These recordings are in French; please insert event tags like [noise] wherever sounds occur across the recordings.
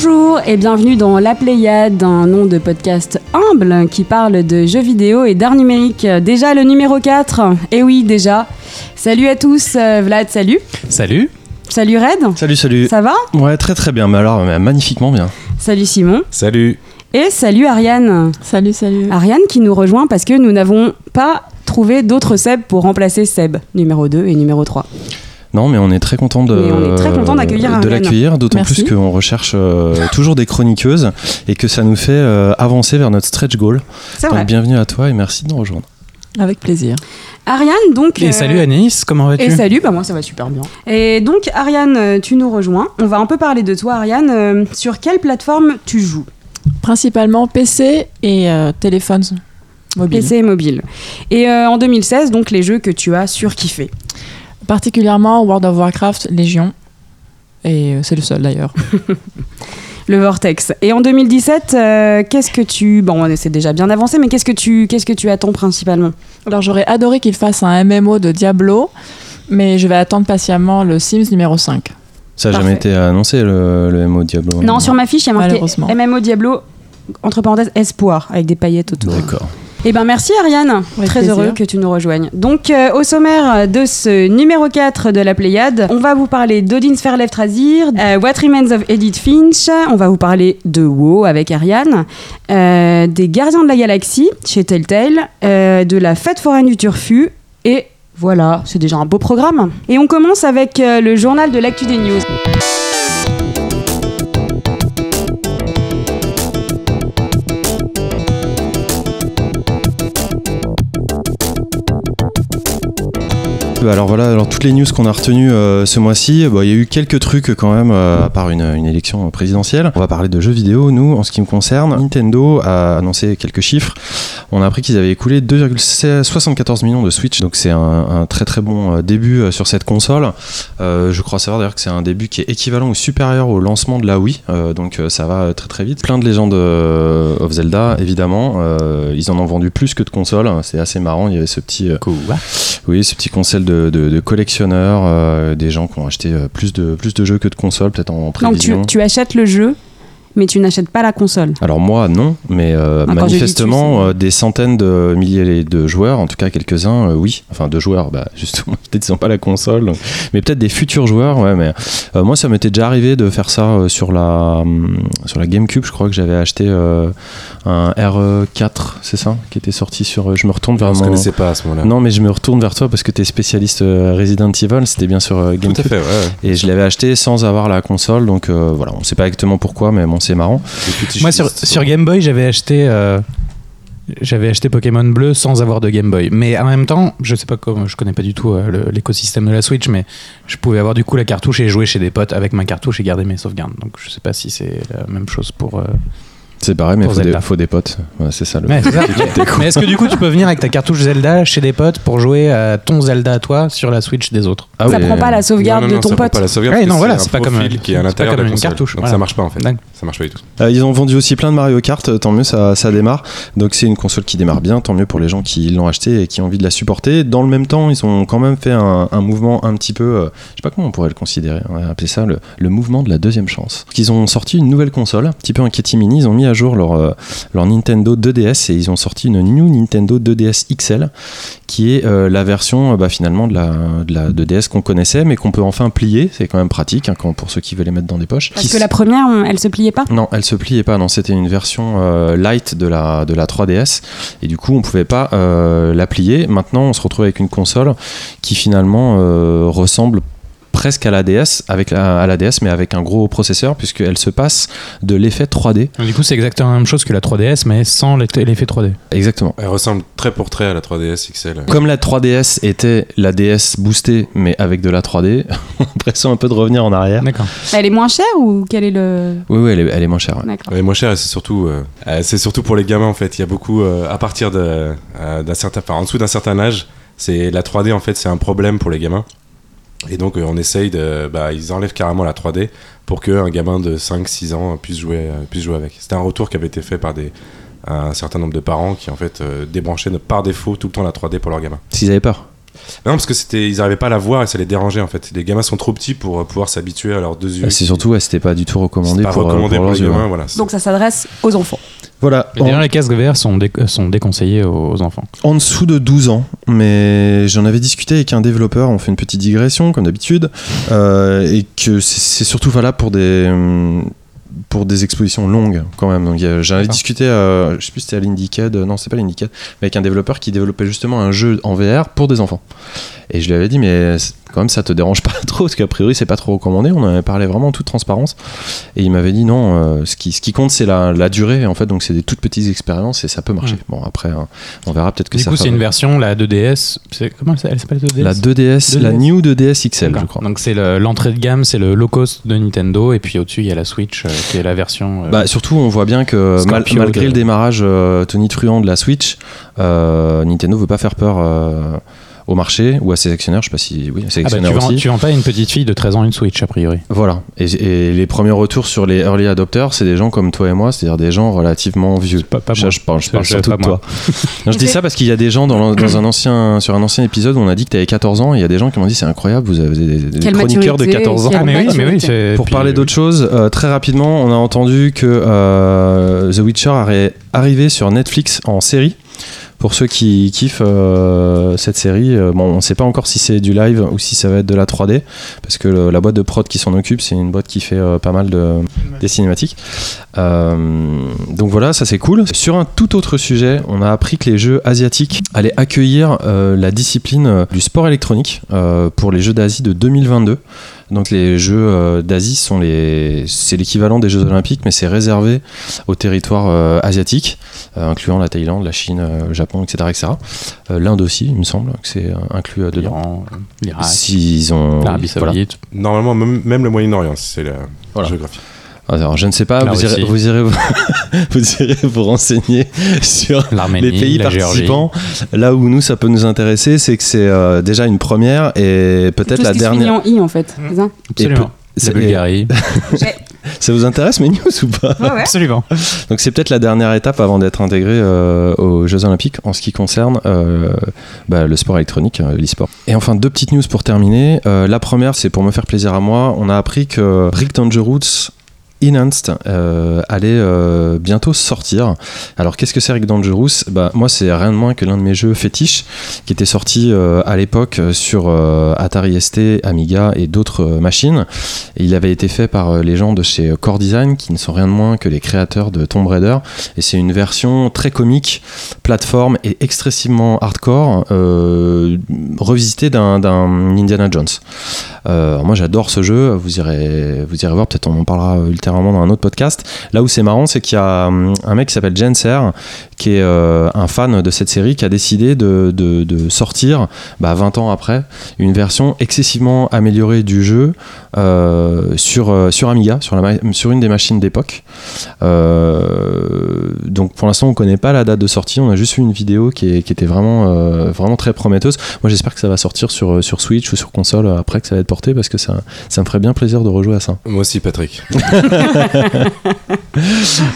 Bonjour et bienvenue dans La Pléiade, un nom de podcast humble qui parle de jeux vidéo et d'art numérique. Déjà le numéro 4, et oui déjà. Salut à tous, euh, Vlad, salut. Salut. Salut Red. Salut, salut. Ça va? Ouais, très très bien, mais alors mais magnifiquement bien. Salut Simon. Salut. Et salut Ariane. Salut, salut. Ariane qui nous rejoint parce que nous n'avons pas trouvé d'autres Seb pour remplacer Seb, numéro 2 et numéro 3. Non, mais on est très content de, de l'accueillir, d'autant plus qu'on recherche euh, toujours des chroniqueuses et que ça nous fait euh, avancer vers notre stretch goal. Donc vrai. bienvenue à toi et merci de nous rejoindre. Avec plaisir. Ariane, donc. Et euh, salut Anaïs, comment vas-tu? Et salut, bah moi ça va super bien. Et donc Ariane, tu nous rejoins. On va un peu parler de toi Ariane. Sur quelle plateforme tu joues? Principalement PC et euh, téléphone mobile. PC et mobile. Et euh, en 2016, donc les jeux que tu as surkiffé. Particulièrement World of Warcraft, Légion. Et euh, c'est le seul d'ailleurs. [laughs] Le Vortex. Et en 2017, euh, qu'est-ce que tu... Bon, c'est déjà bien avancé, mais qu'est-ce que tu, qu'est-ce que tu attends principalement? Alors j'aurais adoré qu'il fasse un MMO de Diablo, mais je vais attendre patiemment le Sims numéro 5. Ça n'a jamais été annoncé le, le MO Diablo. Non, sur ma fiche, il y a marqué. MMO Diablo, entre parenthèses, espoir, avec des paillettes autour. D'accord. Eh ben merci Ariane, Avec très plaisir. heureux que tu nous rejoignes. Donc euh, au sommaire de ce numéro 4 de la Pléiade, on va vous parler d'Odin's Fairleft Razir, euh, What Remains of Edith Finch, on va vous parler de WoW avec Ariane, euh, des Gardiens de la Galaxie chez Telltale, de la Fête foraine du Turfu et voilà, c'est déjà un beau programme. Et on commence avec le journal de l'actu des news. Bah Alors voilà, alors toutes les news qu'on a retenues euh, ce mois-ci, bah, il y a eu quelques trucs quand même, euh, à part une, une élection présidentielle. On va parler de jeux vidéo, nous, en ce qui me concerne. Nintendo a annoncé quelques chiffres. On a appris qu'ils avaient écoulé 2,74 millions de Switch, donc c'est un, un très très bon euh, début euh, sur cette console. Euh, je crois savoir d'ailleurs que c'est un début qui est équivalent ou supérieur au lancement de la Wii, euh, donc euh, ça va euh, très très vite. Plein de légendes euh, of Zelda, évidemment. Euh, ils en ont vendu plus que de consoles, c'est assez marrant. Il y avait ce petit... euh, oui, ce petit conseil de, de- de collectionneurs, euh, des gens qui ont acheté euh, plus de, plus de jeux que de consoles, peut-être en Donc tu, prévision. tu achètes le jeu, mais tu n'achètes pas la console. Alors moi, non, mais euh, Ah, manifestement, tu, euh, des centaines de milliers de joueurs, en tout cas quelques-uns, euh, oui. Enfin, de joueurs, bah, justement, peut-être [laughs] ils n'ont pas la console, donc- mais peut-être des futurs joueurs, ouais, mais euh, moi, ça m'était déjà arrivé de faire ça euh, sur, la, hum, sur la GameCube, je crois que j'avais acheté euh, un RE4, c'est ça, qui était sorti sur... euh, Je me retourne vers On se mon... connaissait pas à ce moment-là. Non, mais je me retourne vers toi parce que tu es spécialiste euh, Resident Evil, c'était bien sur euh, Tout à GameCube. fait, ouais. ouais. Et je l'avais acheté sans avoir la console, donc euh, voilà, on sait pas exactement pourquoi, mais bon, c'est marrant. Moi sur, sur Game Boy, j'avais acheté euh, j'avais acheté Pokémon Bleu sans avoir de Game Boy. Mais en même temps, je sais pas comment, je connais pas du tout euh, l'écosystème de la Switch, mais je pouvais avoir du coup la cartouche et jouer chez des potes avec ma cartouche et garder mes sauvegardes. Donc je sais pas si c'est la même chose pour. euh, C'est pareil, mais faut, des- faut des potes. Ouais, c'est ça le. Ouais, c'est ça. mais est-ce que du coup tu peux venir avec ta cartouche Zelda chez des potes pour jouer à ton Zelda à toi sur la Switch des autres Ah ça oui, prend pas la Non, sauvegarde non, de ton ça prend pote. pas la sauvegarde. Ouais, non, voilà, un c'est pas comme un- qui est à c'est pas l'intérieur de comme la console. cartouche, Donc voilà. ça marche pas en fait. Dingue. Ça marche pas du tout. Euh, ils ont vendu aussi plein de Mario Kart, euh, tant mieux, ça, ça démarre. Donc c'est une console qui démarre bien, tant mieux pour les gens qui l'ont acheté et qui ont envie de la supporter. Dans le même temps, ils ont quand même fait un, un mouvement un petit peu, euh, je sais pas comment on pourrait le considérer, on va appeler ça le, le mouvement de la deuxième chance. Ils ont sorti une nouvelle console, un petit peu en mini, ils ont mis à jour leur, euh, leur Nintendo 2DS et ils ont sorti une New Nintendo 2DS XL qui est euh, la version euh, bah, finalement de la, de la 2DS qu'on connaissait mais qu'on peut enfin plier, c'est quand même pratique hein, quand, pour ceux qui veulent les mettre dans des poches. Parce Qui que la première, on- elle se pliait pas? non, elle se pliait pas. Non, c'était une version euh, light de la, de la 3DS. Et du coup, on pouvait pas euh, la plier. Maintenant, on se retrouve avec une console qui finalement ressemble presque à la DS, avec la, à la DS, mais avec un gros processeur, puisqu'elle se passe de l'effet 3D. Du coup, c'est exactement la même chose que la 3DS, mais sans l'effet l'effet 3D. Exactement. Elle ressemble très pour trait à la 3DS XL. Comme la 3DS était la DS boostée, mais avec de la 3D, [laughs] on a l'impression un peu de revenir en arrière. D'accord. Elle est moins chère ou quel est le. Oui, oui, elle est, elle est moins chère. ouais. D'accord. Elle est moins chère et c'est surtout, euh, euh, c'est surtout pour les gamins en fait. Il y a beaucoup, euh, à partir de, euh, d'un certain, enfin, en dessous d'un certain âge, c'est la 3D en fait, c'est un problème pour les gamins. Et donc euh, on essaye de, bah, ils enlèvent carrément la 3D pour qu'un gamin de 5-6 ans puisse jouer, euh, puisse jouer avec. C'était un retour qui avait été fait par des, un certain nombre de parents qui en fait euh, débranchaient par défaut tout le temps la 3D pour leurs gamins. S'ils avaient peur. Non, parce que c'était, ils arrivaient pas à la voir et ça les dérangeait en fait. Les gamins sont trop petits pour pouvoir s'habituer à leurs deux yeux. Bah, c'est surtout, ouais, c'était pas du tout recommandé pas pour, recommandé pour pour, leurs les yeux, gamins, voilà. Donc ça s'adresse aux enfants. Voilà. Mais D'ailleurs, les casques VR sont, dé- sont déconseillés aux enfants. En dessous de 12 ans, mais j'en avais discuté avec un développeur, on fait une petite digression comme d'habitude, euh, et que c'est surtout valable pour des, hum, pour des expositions longues quand même. Donc j'en avais discuté, euh, je sais plus si c'était à euh, non c'est pas mais avec un développeur qui développait justement un jeu en VR pour des enfants. Et je lui avais dit, mais quand même ça te dérange pas [laughs] trop, parce qu'a priori c'est pas trop recommandé, on en avait parlé vraiment en toute transparence. Et il m'avait dit non, euh, ce, qui, ce qui compte c'est la, la durée en fait, donc c'est des toutes petites expériences et ça peut marcher. Bon après, hein, on verra peut-être que Du ça coup, c'est une version, la 2DS. c'est- Comment elle s'appelle elle s'appelle 2DS la 2DS, la 2DS. New 2DS XL, je crois. Donc c'est le- l'entrée de gamme, c'est le low cost de Nintendo, et puis au-dessus il y a la Switch euh, qui est la version. euh, Bah, surtout, on voit bien que mal- malgré de- le démarrage euh, tonitruant de la Switch, Nintendo veut pas faire peur au marché ou à ses actionnaires. Je sais pas si oui, ses ah bah, actionnaires tu, vends, aussi. tu vends pas à une petite fille de 13 ans une Switch a priori. Voilà. Et, et les premiers retours sur les early adopters, c'est des gens comme toi et moi, c'est-à-dire des gens relativement vieux. Pas, pas je, moi. je parle, je parle surtout pas de toi. Non, je dis ça parce qu'il y a des gens dans, un ancien, sur un ancien épisode où on a dit que tu avais 14 ans et il y a des gens qui m'ont dit c'est incroyable, vous avez des, chroniqueurs de maturité, 14 ans. Ah mais oui, mais Pour puis- parler d'autre chose, euh, très rapidement, on a entendu que euh, The Witcher est arrivé sur Netflix en série. Pour ceux qui kiffent euh, cette série, euh, bon, on ne sait pas encore si c'est du live ou si ça va être de la 3D, parce que le- la boîte de prod qui s'en occupe, c'est une boîte qui fait euh, pas mal de des cinématiques. Donc voilà, ça c'est cool. Sur un tout autre sujet, on a appris que les jeux asiatiques allaient accueillir la discipline du sport électronique pour les Jeux d'Asie de 2022. Donc les Jeux euh, d'Asie sont les, c'est l'équivalent des Jeux Olympiques, mais c'est réservé au territoire euh, asiatique, euh, incluant la Thaïlande, la Chine, euh, le Japon, etc., etc. Euh, L'Inde aussi, il me semble que c'est euh, inclus euh, dedans. l'Iran, l'Irak, S'ils ont l'Arabie voilà. Saoudite. Normalement, même, même le Moyen-Orient, c'est la Voilà. géographie. Alors je ne sais pas, vous irez, vous irez vous, [laughs] vous irez vous renseigner [laughs] sur les pays la Géorgie. participants. Là où nous ça peut nous intéresser, c'est que c'est euh, déjà une première et peut-être la dernière. en i en fait. c'est ça Absolument. c'est- La Bulgarie. [laughs] Ça vous intéresse mes news ou pas Ouais, ouais. Absolument. Donc c'est peut-être la dernière étape avant d'être intégré euh, aux Jeux Olympiques en ce qui concerne euh, bah, le sport électronique, euh, l'e-sport. Et enfin deux petites news pour terminer. Euh, la première c'est pour me faire plaisir à moi. On a appris que Rick Dangerous Enhanced euh, allait euh, bientôt sortir. Alors qu'est-ce que c'est Rick Dangerous? Bah, Moi c'est rien de moins que l'un de mes jeux fétiches qui était sorti euh, à l'époque sur Atari ST, Amiga et d'autres machines. Il avait été fait par les gens de chez Core Design qui ne sont rien de moins que les créateurs de Tomb Raider. Et c'est une version très comique, plateforme et excessivement hardcore, revisitée d'un Indiana Jones. Moi j'adore ce jeu, vous irez, vous irez voir, peut-être on en parlera ultérieurement dans un autre podcast. Là où c'est marrant, c'est qu'il y a hum, un mec qui s'appelle Jenser, qui est euh, un fan de cette série, qui a décidé de, de- de sortir, bah, 20 ans après, une version excessivement améliorée du jeu euh, sur, euh, sur Amiga, sur, la, sur une des machines d'époque. Euh, donc pour l'instant on connaît pas la date de sortie, on a juste vu une vidéo qui, est- qui était vraiment, euh, vraiment très prometteuse. Moi j'espère que ça va sortir sur, sur Switch ou sur console après que ça va être porté parce que ça, ça me ferait bien plaisir de rejouer à ça. Moi aussi, Patrick. [laughs] [laughs]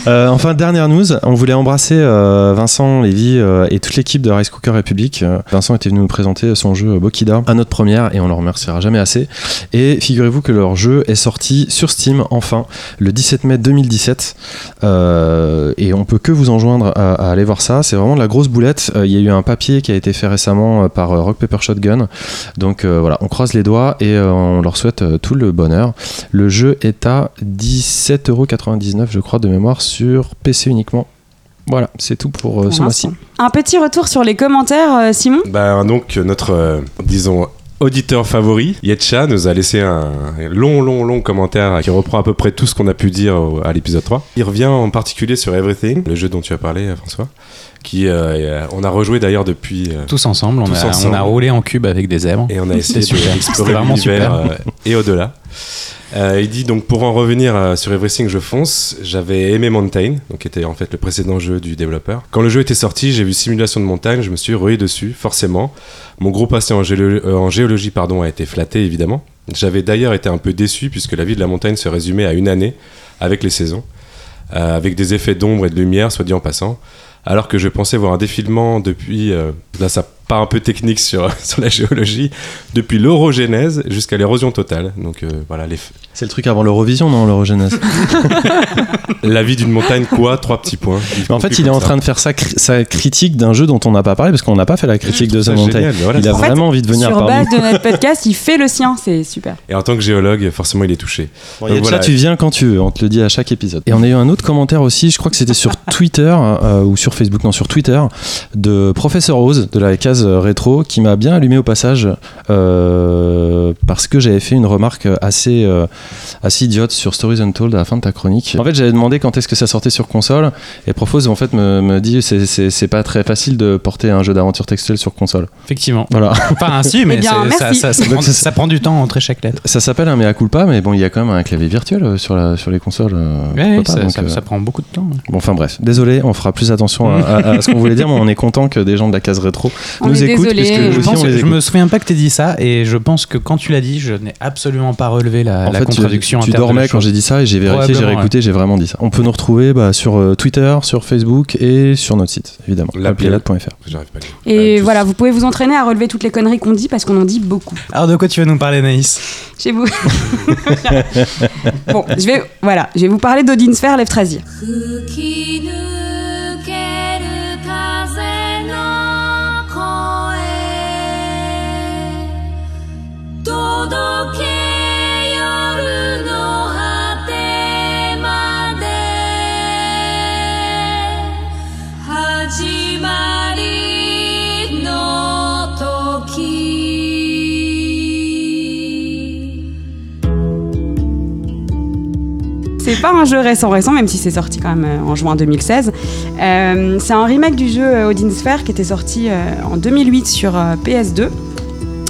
Euh, enfin, dernière news, on voulait embrasser euh, Vincent Lévy euh, et toute l'équipe de Rice Cooker République. Euh, Vincent était venu nous présenter son jeu Bokida à notre première et on le remerciera jamais assez. Et figurez-vous que leur jeu est sorti sur Steam enfin le 17 mai 2017 Euh, et on peut que vous enjoindre à, aller voir ça. C'est vraiment de la grosse boulette. Euh, Il y a eu un papier qui a été fait récemment euh, par euh, Rock Paper Shotgun. Donc euh, voilà, on croise les doigts et euh, on leur souhaite euh, tout le bonheur. Le jeu est à 17,99€ je crois de mémoire sur PC uniquement. Voilà, c'est tout pour euh, Pour ce mois-ci. Un petit retour sur les commentaires, euh, Simon Bah, donc, notre, euh, disons, auditeur favori, Yetcha, nous a laissé un long, long, long commentaire qui reprend à peu près tout ce qu'on a pu dire au- à l'épisode 3. Il revient en particulier sur Everything, le jeu dont tu as parlé, François, qui, euh, on a rejoué d'ailleurs depuis... euh, Tous ensemble, on, Tous a, ensemble. on a roulé en cube avec des zèbres. et on a essayé d'explorer vraiment l'univers super. euh, et au-delà. Euh, il dit donc pour en revenir euh, sur Everything je fonce, j'avais aimé Mountain, donc qui était en fait le précédent jeu du développeur. Quand le jeu était sorti, j'ai vu simulation de montagne, je me suis rué dessus, forcément. Mon gros passé euh, en géologie pardon, a été flatté évidemment. J'avais d'ailleurs été un peu déçu puisque la vie de la montagne se résumait à une année avec les saisons, avec des effets d'ombre et de lumière, soit dit en passant. Alors que je pensais voir un défilement depuis, là part un peu technique sur, [laughs] sur la géologie, depuis l'orogénèse jusqu'à l'érosion totale. Donc euh, voilà, les, C'est le truc avant l'Eurovision, non, l'Eurogenèse [laughs] la vie d'une montagne, quoi Trois petits points. Mais en fait, il est en train de faire sa, cri- sa critique d'un jeu dont on n'a pas parlé parce qu'on n'a pas fait la critique de Ça, The Montagne. génial, voilà, il a En fait, vraiment envie de venir Sur parmi base de notre [laughs] podcast, il fait le sien, c'est super. Et en tant que géologue, forcément, il est touché. Bon, Donc voilà. tu viens quand tu veux, on te le dit à chaque épisode. Et on a eu un autre commentaire aussi, je crois que c'était sur Twitter euh, ou sur Facebook, non sur Twitter, de Professeur Rose de la case euh, rétro qui m'a bien allumé au passage euh, parce que j'avais fait une remarque assez, euh, assez idiote sur Stories Untold à la fin de ta chronique. En fait, j'avais demandé quand est-ce que ça sortait sur console et Profose en fait me, me dit c'est- pas très facile de porter un jeu d'aventure textuelle sur console. Effectivement. Voilà. [laughs] Enfin, ainsi, mais Eh bien, c'est- ça, prend, c'est- [laughs] ça prend du temps entre chaque lettre. Ça s'appelle un mea culpa, mais bon, il y a quand même un clavier virtuel sur, la, sur les consoles. Ouais, pas, donc, ça- euh, ça prend beaucoup de temps. Bon, enfin bref, désolé, on fera plus attention à, à- à ce qu'on voulait dire, mais on est content que des gens de la case rétro On nous désolé. puisque nous Je, aussi pense que- je écoute. me souviens pas que tu dit ça et je pense que quand tu l'as dit, je n'ai absolument pas relevé la, En la fait, contradiction. tu dormais quand j'ai dit ça et j'ai vérifié, j'ai réécouté, j'ai vraiment dit ça. On peut nous retrouver bah, sur euh, Twitter, sur Facebook et sur notre site, évidemment, La laplayade.fr. J'arrive pas à lire. Et Ouais, tous. voilà, vous pouvez vous entraîner à relever toutes les conneries qu'on dit parce qu'on en dit beaucoup. Alors de quoi tu vas nous parler, Naïs? Chez vous. [laughs] bon, je vais, voilà, je vais vous parler d'Odin Sphere Leftrasir. 吹 C'est pas un jeu récent récent, même si c'est sorti quand même euh, en juin 2016. Euh, c'est un remake du jeu euh, Odin Sphere qui était sorti en 2008 sur euh, PS2.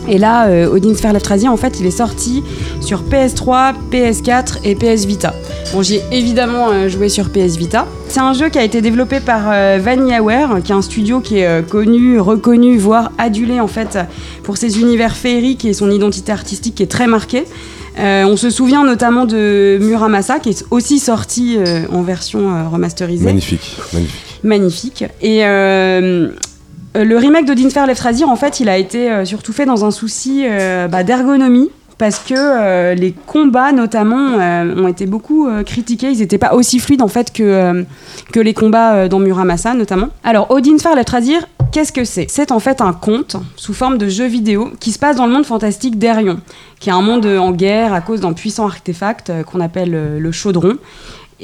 Et là, Odin Sphere Leftrasir, en fait, il est sorti sur PS3, PS4 et PS Vita. Bon, j'ai évidemment joué sur PS Vita. C'est un jeu qui a été développé par VanillaWare, qui est un studio qui est connu, reconnu, voire adulé en fait pour ses univers féeriques et son identité artistique qui est très marquée. Euh, on se souvient notamment de Muramasa, qui est aussi sorti euh, en version euh, remasterisée Magnifique, magnifique. magnifique. Et le remake de Dinfer Leftrasir, en fait, il a été surtout fait dans un souci bah, d'ergonomie. Parce que euh, les combats, notamment, euh, ont été beaucoup euh, critiqués. Ils n'étaient pas aussi fluides, en fait, que, que les combats dans Muramasa, notamment. Alors, Odin Leftrasir, qu'est-ce que c'est? C'est en fait un conte sous forme de jeu vidéo qui se passe dans le monde fantastique d'Erion, qui est un monde euh, en guerre à cause d'un puissant artefact euh, qu'on appelle euh, le chaudron.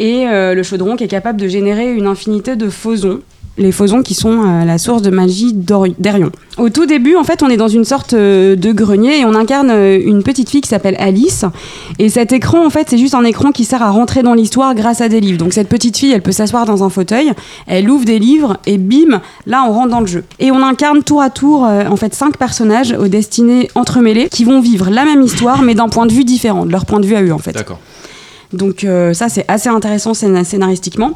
Et le chaudron qui est capable de générer une infinité de phosons. Les phosons qui sont euh, la source de magie d'Erion. Au tout début, en fait, on est dans une sorte euh, de grenier et on incarne euh, une petite fille qui s'appelle Alice. Et cet écran, en fait, c'est juste un écran qui sert à rentrer dans l'histoire grâce à des livres. Donc cette petite fille, elle peut s'asseoir dans un fauteuil, elle ouvre des livres et bim, là, on rentre dans le jeu. Et on incarne tour à tour, en fait, cinq personnages aux destinées entremêlées qui vont vivre la même histoire, mais d'un point de vue différent, de leur point de vue à eux, en fait. D'accord. Donc euh, ça c'est assez intéressant scén- scénaristiquement.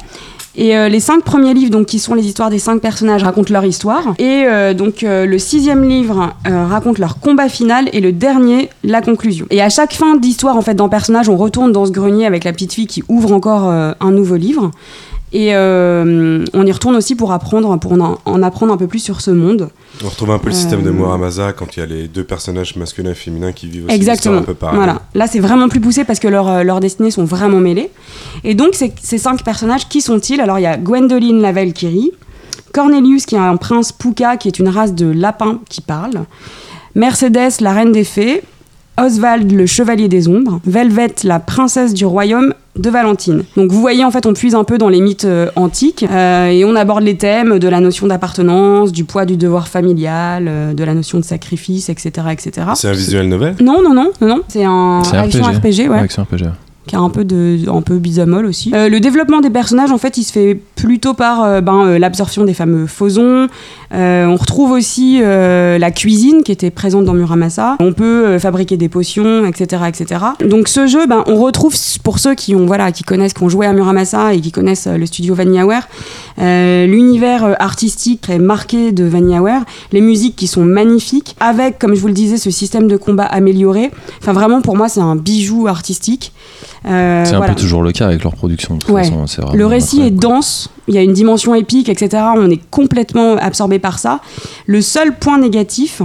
Et euh, les cinq premiers livres, donc qui sont les histoires des cinq personnages, racontent leur histoire. Et euh, donc euh, le sixième livre raconte leur combat final et le dernier la conclusion. Et à chaque fin d'histoire en fait d'un personnage, on retourne dans ce grenier avec la petite fille qui ouvre encore un nouveau livre. Et euh, on y retourne aussi pour apprendre, pour en, en apprendre un peu plus sur ce monde. On retrouve un peu le système de Euh, Muramasa quand il y a les deux personnages masculins et féminins qui vivent aussi Exactement. un peu. Voilà. Là, c'est vraiment plus poussé parce que leurs euh, leurs destinées sont vraiment mêlées. Et donc, ces, ces cinq personnages, qui sont-ils? Alors, il y a Gwendoline la Valkyrie, Cornelius, qui est un prince Puka, qui est une race de lapins qui parle, Mercedes, la reine des fées, Oswald, le chevalier des ombres, Velvet, la princesse du royaume de Valentine. Donc vous voyez en fait on puise un peu dans les mythes euh, antiques euh, et on aborde les thèmes de la notion d'appartenance, du poids du devoir familial, euh, de la notion de sacrifice, etc. etc. C'est un visuel novel? Non, non, non, non, non. C'est un C'est un action RPG. RPG, ouais, Action RPG. Qui a un peu de, un peu bisamol aussi. Euh, le développement des personnages, en fait, il se fait plutôt par euh, ben, euh, l'absorption des fameux. Euh, on retrouve aussi la cuisine qui était présente dans Muramasa. On peut fabriquer des potions, etc., etc. Donc ce jeu, ben, on retrouve pour ceux qui ont, voilà, qui connaissent, qui ont joué à Muramasa et qui connaissent le studio VanillaWare, l'univers artistique très marqué de VanillaWare, les musiques qui sont magnifiques, avec, comme je vous le disais, ce système de combat amélioré. Enfin, vraiment, pour moi, c'est un bijou artistique. Euh, C'est un voilà. peu toujours le cas avec leur production. De toute Ouais. façon, vraiment Le récit est dense, il y a une dimension épique, etc. On est complètement absorbé par ça. Le seul point négatif,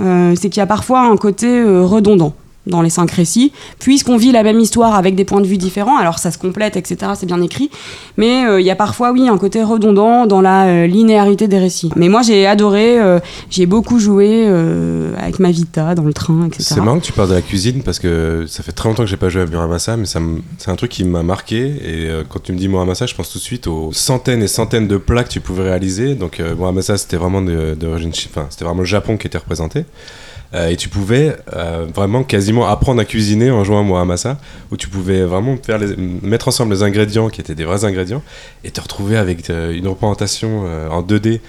euh, c'est qu'il y a parfois un côté euh, redondant dans les cinq récits, puisqu'on vit la même histoire avec des points de vue différents, alors ça se complète, etc., c'est bien écrit, mais euh, il y a parfois, oui, un côté redondant dans la euh, linéarité des récits. Mais moi, j'ai adoré, euh, j'ai beaucoup joué avec ma Vita dans le train, etc. C'est marrant que tu parles de la cuisine parce que ça fait très longtemps que j'ai pas joué à Muramasa, mais c'est un truc qui m'a marqué. Et quand tu me dis Muramasa, je pense tout de suite aux centaines et centaines de plats que tu pouvais réaliser. Donc Muramasa, c'était vraiment d'origine, enfin, c'était vraiment le Japon qui était représenté. Euh, et tu pouvais euh, vraiment quasiment apprendre à cuisiner en jouant à Muramasa, où tu pouvais vraiment faire les- mettre ensemble les ingrédients qui étaient des vrais ingrédients et te retrouver avec euh, une représentation euh, en 2D.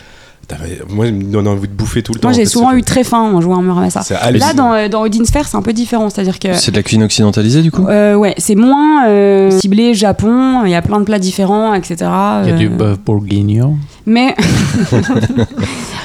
T'avais- Moi, il me donne envie de bouffer tout le temps. Moi, en j'ai fait, souvent eu très faim en jouant à Muramasa. Là, dans, euh, dans Odin Sphere, c'est un peu différent, c'est-à-dire que C'est de la cuisine occidentalisée du coup? Euh, ouais, c'est moins euh, ciblé Japon, il y a plein de plats différents, etc. Il y a euh, du bœuf bourguignon. Mais. [laughs]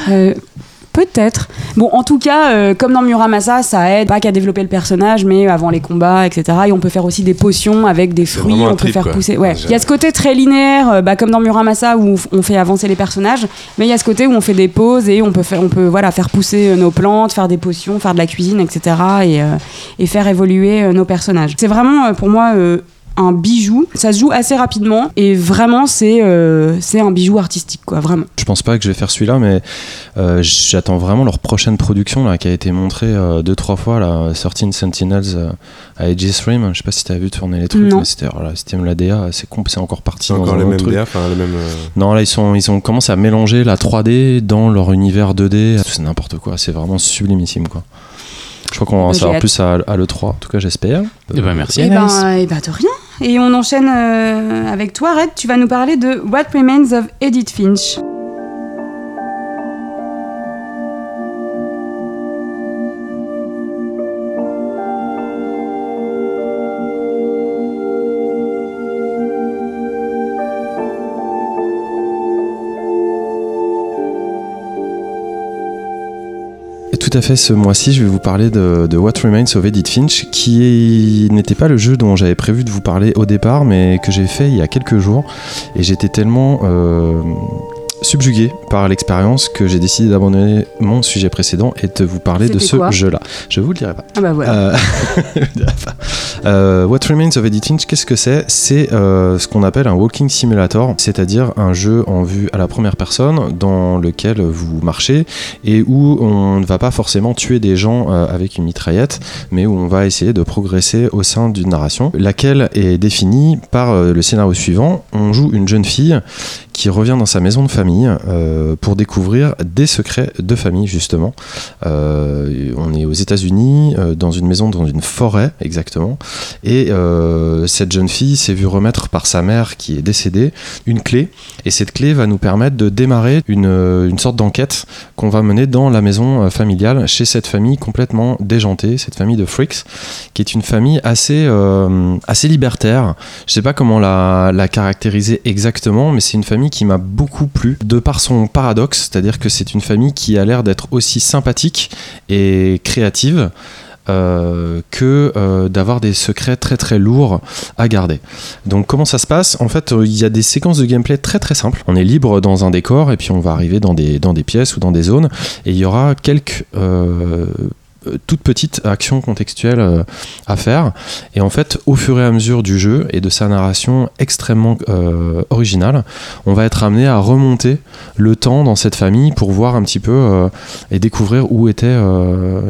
[laughs] Peut-être. Bon, en tout cas, euh, comme dans Muramasa, ça aide pas qu'à développer le personnage, mais avant les combats, etc. Et on peut faire aussi des potions avec des fruits, on peut trip, faire quoi. pousser. Ouais. Il y a ce côté très linéaire, euh, bah, comme dans Muramasa où on fait avancer les personnages, mais il y a ce côté où on fait des pauses et on peut faire, on peut voilà faire pousser euh, nos plantes, faire des potions, faire de la cuisine, etc. Et, euh, et faire évoluer nos personnages. C'est vraiment pour moi. Un bijou, ça se joue assez rapidement et vraiment c'est euh, c'est un bijou artistique quoi, vraiment. Je pense pas que je vais faire celui-là, mais euh, j'attends vraiment leur prochaine production là, qui a été montrée euh, deux trois fois là, 13 Sentinels euh, à Aegis Rim. Je sais pas si t'as vu tourner les trucs, Non. mais c'était voilà, c'était la DA, c'est com- c'est encore parti. C'est dans encore un les autre mêmes truc. DA, enfin les mêmes. euh, Non, là ils sont ils ont commencé à mélanger la 3D dans leur univers 2D. C'est n'importe quoi, c'est vraiment sublimissime quoi. Je crois qu'on va en Bah, savoir plus à, à l'E3, en tout cas j'espère. Eh ben, merci Et ben, eh ben, de rien. Et on enchaîne euh, avec toi, Red. Tu vas nous parler de What Remains of Edith Finch. Tout à fait, ce mois-ci, je vais vous parler de, What Remains of Edith Finch, qui n'était pas le jeu dont j'avais prévu de vous parler au départ, mais que j'ai fait il y a quelques jours. Et j'étais tellement euh, subjugué par l'expérience que j'ai décidé d'abandonner mon sujet précédent et de vous parler de ce jeu-là. Je vous le dirai pas. Ah bah voilà. Euh. [laughs] Euh, What Remains of Edith Finch, qu'est-ce que c'est? C'est euh, ce qu'on appelle un walking simulator, c'est-à-dire un jeu en vue à la première personne dans lequel vous marchez et où on ne va pas forcément tuer des gens euh, avec une mitraillette, mais où on va essayer de progresser au sein d'une narration, laquelle est définie par le scénario suivant. On joue une jeune fille qui revient dans sa maison de famille euh, pour découvrir des secrets de famille justement. Euh, on est aux États-Unis, euh, dans une maison, dans une forêt exactement, et cette jeune fille s'est vue remettre par sa mère qui est décédée une clé, et cette clé va nous permettre de démarrer une, une sorte d'enquête qu'on va mener dans la maison familiale chez cette famille complètement déjantée, cette famille de freaks, qui est une famille assez, assez libertaire. Je sais pas comment la, la caractériser exactement, mais c'est une famille qui m'a beaucoup plu de par son paradoxe, c'est-à-dire que c'est une famille qui a l'air d'être aussi sympathique et créative. euh, que euh, d'avoir des secrets très très lourds à garder. Donc comment ça se passe? En fait, euh, il y a des séquences de gameplay très très simples. On est libre dans un décor et puis on va arriver dans des, dans des pièces ou dans des zones et il y aura quelques euh, toutes petites actions contextuelles euh, à faire. Et en fait, au fur et à mesure du jeu et de sa narration extrêmement euh, originale, on va être amené à remonter le temps dans cette famille pour voir un petit peu et découvrir où étaient,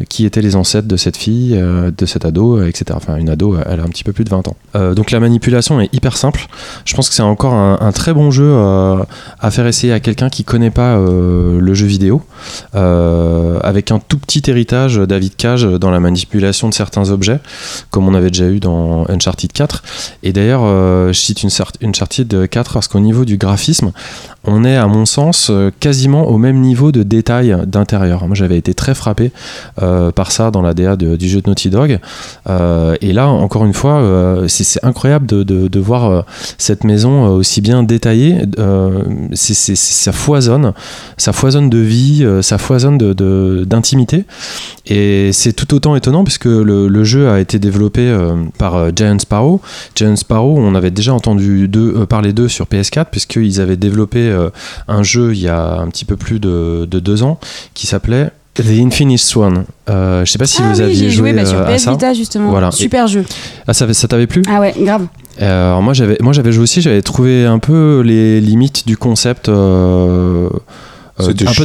qui étaient les ancêtres de cette fille, de cet ado, etc. Enfin, une ado, elle a un petit peu plus de 20 ans. Donc la manipulation est hyper simple. Je pense que c'est encore un, très bon jeu à faire essayer à quelqu'un qui connaît pas le jeu vidéo, avec un tout petit héritage David Cage dans la manipulation de certains objets, comme on avait déjà eu dans Uncharted 4. Et d'ailleurs, euh, je cite une Uncharted 4 parce qu'au niveau du graphisme, on est à mon sens euh, quasiment au même niveau de détail d'intérieur. Moi j'avais été très frappé euh, par ça dans la DA du jeu de Naughty Dog. Euh, et là encore une fois, c'est incroyable de, voir cette maison aussi bien détaillée. Ça foisonne, ça foisonne de vie, ça foisonne d'intimité. Et c'est tout autant étonnant puisque le, jeu a été développé par Giant Sparrow. Giant Sparrow, on avait déjà entendu d'eux- parler d'eux sur PS4 puisqu'ils avaient développé un jeu il y a un petit peu plus de, de deux ans qui s'appelait The Infinite Swan. Euh, je sais pas si ah vous oui, aviez joué joué bah, sur euh, à PS ça. Vita justement. Voilà. Super jeu. Ah, ça, ça t'avait plu? Ah ouais, grave. Euh, Alors moi j'avais moi j'avais joué aussi, j'avais trouvé un peu les limites du concept euh, euh, un chiant.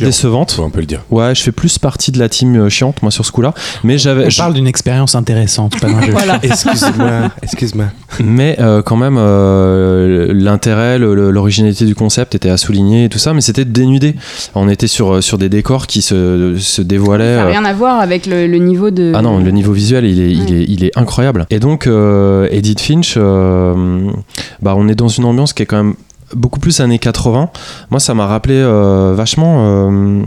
Faut un peu le dire. Ouais, je fais plus partie de la team euh, chiante moi sur ce coup-là, mais j'avais je- parle d'une expérience intéressante, pas d'un jeu. [laughs] Voilà. [laughs] Excuse-moi, excuse-moi. Mais euh, quand même, euh, l'intérêt, l'originalité du concept était à souligner et tout ça, mais c'était dénudé. On était sur, euh, sur des décors qui se, se dévoilaient. Ça n'a euh, rien à voir avec le, le niveau de. ah non, le niveau visuel, il est, il est, il est incroyable. Et donc, euh, Edith Finch, euh, bah, on est dans une ambiance qui est quand même beaucoup plus années 80. Moi, ça m'a rappelé euh, vachement euh,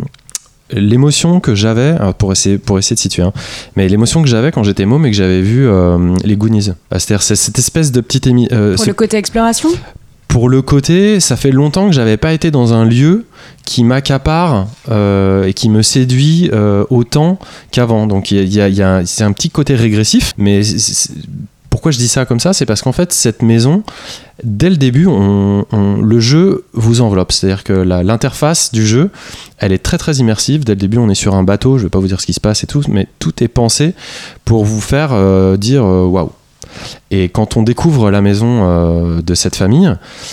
l'émotion que j'avais, alors, pour essayer, pour essayer de situer, hein, mais l'émotion que j'avais quand j'étais môme et que j'avais vu euh, les Goonies. Ah, C'est-à-dire, c'est cette espèce de petite émi- euh, Pour ce le côté exploration? Pour le côté, ça fait longtemps que j'avais pas été dans un lieu qui m'accapare euh, et qui me séduit euh, autant qu'avant. Donc il y a- il y a- il y a- c'est un petit côté régressif, mais pourquoi je dis ça comme ça C'est parce qu'en fait cette maison, dès le début, le jeu vous enveloppe. C'est-à-dire que l'interface du jeu, elle est très très immersive. Dès le début, on est sur un bateau. Je vais pas vous dire ce qui se passe et tout, mais tout est pensé pour vous faire euh, dire euh, waouh. Et quand on découvre la maison euh, de cette famille,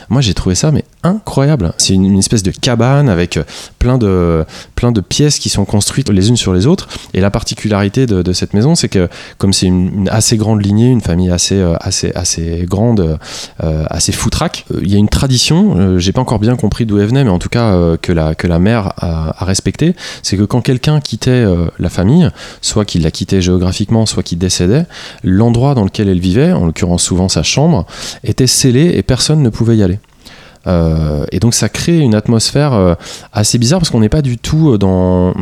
moi j'ai trouvé ça mais incroyable. C'est une, espèce de cabane avec euh, plein de, plein de pièces qui sont construites les unes sur les autres. Et la particularité de, cette maison, c'est que comme c'est une, assez grande lignée, une famille assez, euh, assez, assez grande, euh, assez foutraque, il y a une tradition, euh, j'ai pas encore bien compris d'où elle venait, mais en tout cas que, la, que la mère a, a respecté, c'est que quand quelqu'un quittait la famille, soit qu'il la quittait géographiquement, soit qu'il décédait, l'endroit dans lequel elle vivait, en l'occurrence souvent sa chambre, était scellé et personne ne pouvait y aller. Euh, et donc ça crée une atmosphère euh, assez bizarre parce qu'on n'est pas du tout euh, dans,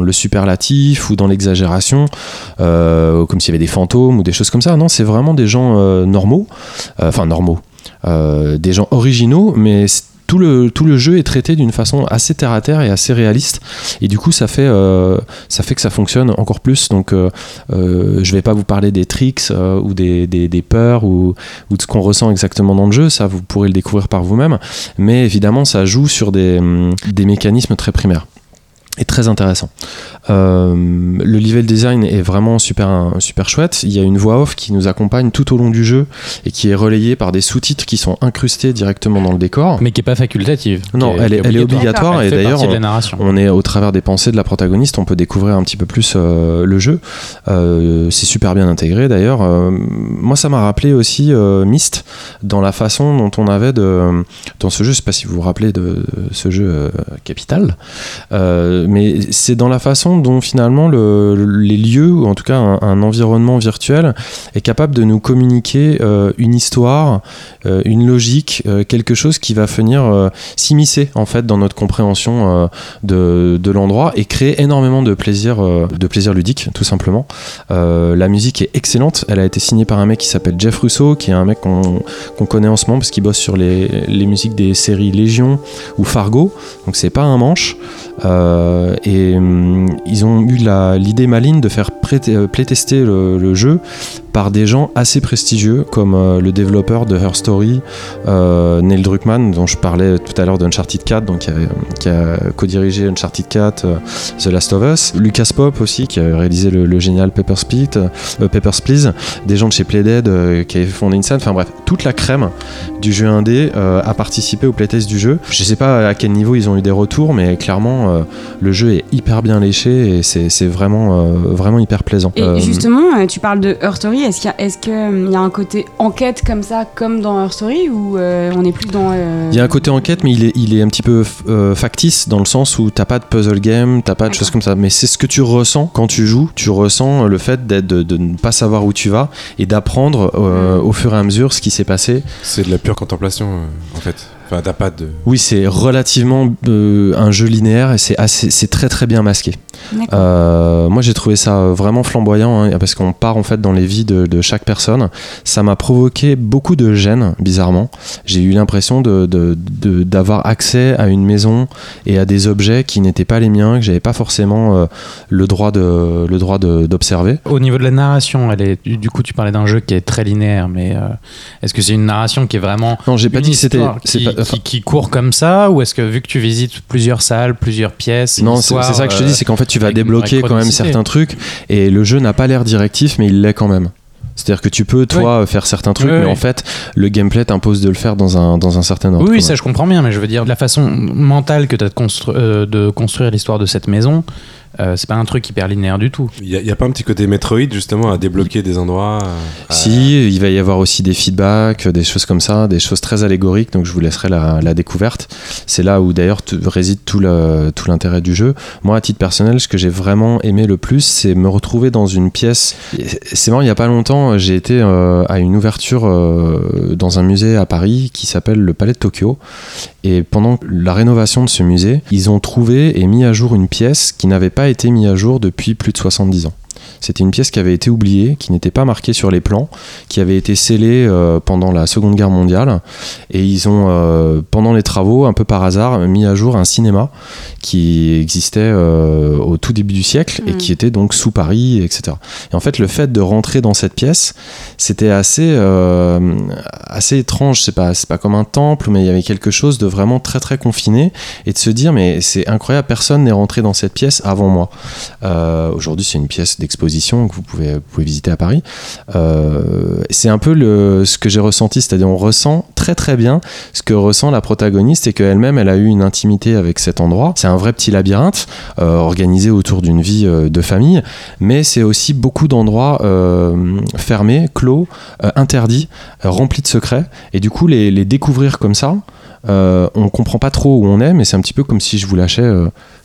le superlatif ou dans l'exagération, comme s'il y avait des fantômes ou des choses comme ça. Non, c'est vraiment des gens normaux, enfin normaux, des gens originaux, mais c- tout le, jeu est traité d'une façon assez terre à terre et assez réaliste. Et du coup, ça fait, euh, que ça fonctionne encore plus. Donc, euh, euh, je vais pas vous parler des tricks euh, ou des, peurs ou, de ce qu'on ressent exactement dans le jeu. Ça, vous pourrez le découvrir par vous-même. Mais évidemment, ça joue sur des, hum, mécanismes très primaires et très intéressant. Euh, le level design est vraiment super, super chouette. Il y a une voix off qui nous accompagne tout au long du jeu et qui est relayée par des sous-titres qui sont incrustés directement dans le décor. Mais qui est pas facultative. Non, elle est, elle est obligatoire Elle et d'ailleurs on est au travers des pensées de la protagoniste, on peut découvrir un petit peu plus euh, le jeu. Euh, c'est super bien intégré d'ailleurs. Euh, moi, ça m'a rappelé aussi Myst dans la façon dont on avait de dans ce jeu. Je sais pas si vous vous rappelez de ce jeu Capital, mais c'est dans la façon dont finalement le- le- les lieux ou en tout cas un, environnement virtuel est capable de nous communiquer euh, une histoire, euh, une logique, euh, quelque chose qui va venir s'immiscer en fait dans notre compréhension de, l'endroit et créer énormément de plaisir, de plaisir ludique tout simplement. La musique est excellente, elle a été signée par un mec qui s'appelle Jeff Russo, qui est un mec qu'on connaît en ce moment parce qu'il bosse sur les, les musiques des séries Légion ou Fargo, donc c'est pas un manche. Et hum, ils ont eu l'idée maligne de faire euh, playtester le, jeu par des gens assez prestigieux comme euh, le développeur de Her Story, euh, Neil Druckmann, dont je parlais tout à l'heure d'Uncharted 4, donc qui a, co-dirigé Uncharted 4, euh, The Last of Us, Lucas Pop aussi, qui a réalisé le, génial Papers, Please, des gens de chez Playdead qui avaient fondé Insane, enfin bref, toute la crème du jeu indé a participé au playtest du jeu. Je sais pas à quel niveau ils ont eu des retours, mais clairement, le jeu est hyper bien léché et c'est vraiment, euh, vraiment hyper plaisant. Et Euh, justement, euh, tu parles de Her Story. Est-ce qu'il y, a- y un côté enquête comme ça, comme dans Her Story, ou euh, on est plus dans. euh, Il y a un côté enquête, mais il est, il est un petit peu euh, factice dans le sens où t'as pas de puzzle game, t'as pas de choses comme ça. Mais c'est ce que tu ressens quand tu joues. Tu ressens le fait d'être, de, de ne pas savoir où tu vas et d'apprendre euh, Mm. au fur et à mesure ce qui s'est passé. C'est de la pure contemplation, euh, en fait. Enfin, t'as pas de. Oui, c'est relativement euh, un jeu linéaire et c'est assez, c'est très très bien masqué. Euh, moi, j'ai trouvé ça vraiment flamboyant hein, parce qu'on part en fait dans les vies de, de chaque personne. Ça m'a provoqué beaucoup de gêne, bizarrement. J'ai eu l'impression de, de- de- d'avoir accès à une maison et à des objets qui n'étaient pas les miens, que j'avais pas forcément euh, le droit de le droit de- d'observer. Au niveau de la narration, elle est, du coup, tu parlais d'un jeu qui est très linéaire, mais euh, est-ce que c'est une narration qui est vraiment Non, j'ai pas dit que c'était. c'est pas- qui- qui court comme ça, ou est-ce que vu que tu visites plusieurs salles, plusieurs pièces, Non, c'est ça que je te euh, dis, c'est qu'en fait tu vas débloquer quand même certains trucs et le jeu n'a pas l'air directif mais il l'est quand même. C'est-à-dire que tu peux toi faire certains trucs Oui, mais oui. en fait le gameplay t'impose de le faire dans un, dans un certain ordre. Oui, ça je comprends bien, mais je veux dire, la façon mentale que tu as de, constru- euh, de construire l'histoire de cette maison, euh, c'est pas un truc hyper linéaire du tout. Il y, a- pas un petit côté Metroid justement à débloquer des endroits. euh, à- Si, il va y avoir aussi des feedbacks, des choses comme ça, des choses très allégoriques, donc je vous laisserai la, la découverte. C'est là où d'ailleurs réside tout l'intérêt du jeu. Moi, à titre personnel, ce que j'ai vraiment aimé le plus, c'est me retrouver dans une pièce. C'est marrant, il y a pas longtemps, j'ai été euh, à une ouverture euh, dans un musée à Paris qui s'appelle le Palais de Tokyo. Et pendant la rénovation de ce musée, ils ont trouvé et mis à jour une pièce qui n'avait pas été mise à jour depuis plus de 70 ans. C'était une pièce qui avait été oubliée, qui n'était pas marquée sur les plans, qui avait été scellée euh, pendant la Seconde Guerre mondiale. Et ils ont, euh, pendant les travaux, un peu par hasard, mis à jour un cinéma qui existait euh, au tout début du siècle et qui était donc sous Paris, etc. Et en fait, le fait de rentrer dans cette pièce, c'était assez, assez étrange. C'est pas, pas comme un temple, mais il y avait quelque chose de vraiment très très confiné et de se dire, mais c'est incroyable, personne n'est rentré dans cette pièce avant moi. Aujourd'hui, c'est une pièce d'exposition que vous pouvez, visiter à Paris. Euh, c'est un peu le, ce que j'ai ressenti, c'est-à-dire on ressent très très bien ce que ressent la protagoniste et qu'elle-même, elle a eu une intimité avec cet endroit. C'est un vrai petit labyrinthe euh, organisé autour d'une vie euh, de famille, mais c'est aussi beaucoup d'endroits fermés, clos, interdits, remplis de secrets. Et du coup, les, les découvrir comme ça, on comprend pas trop où on est, mais c'est un petit peu comme si je vous lâchais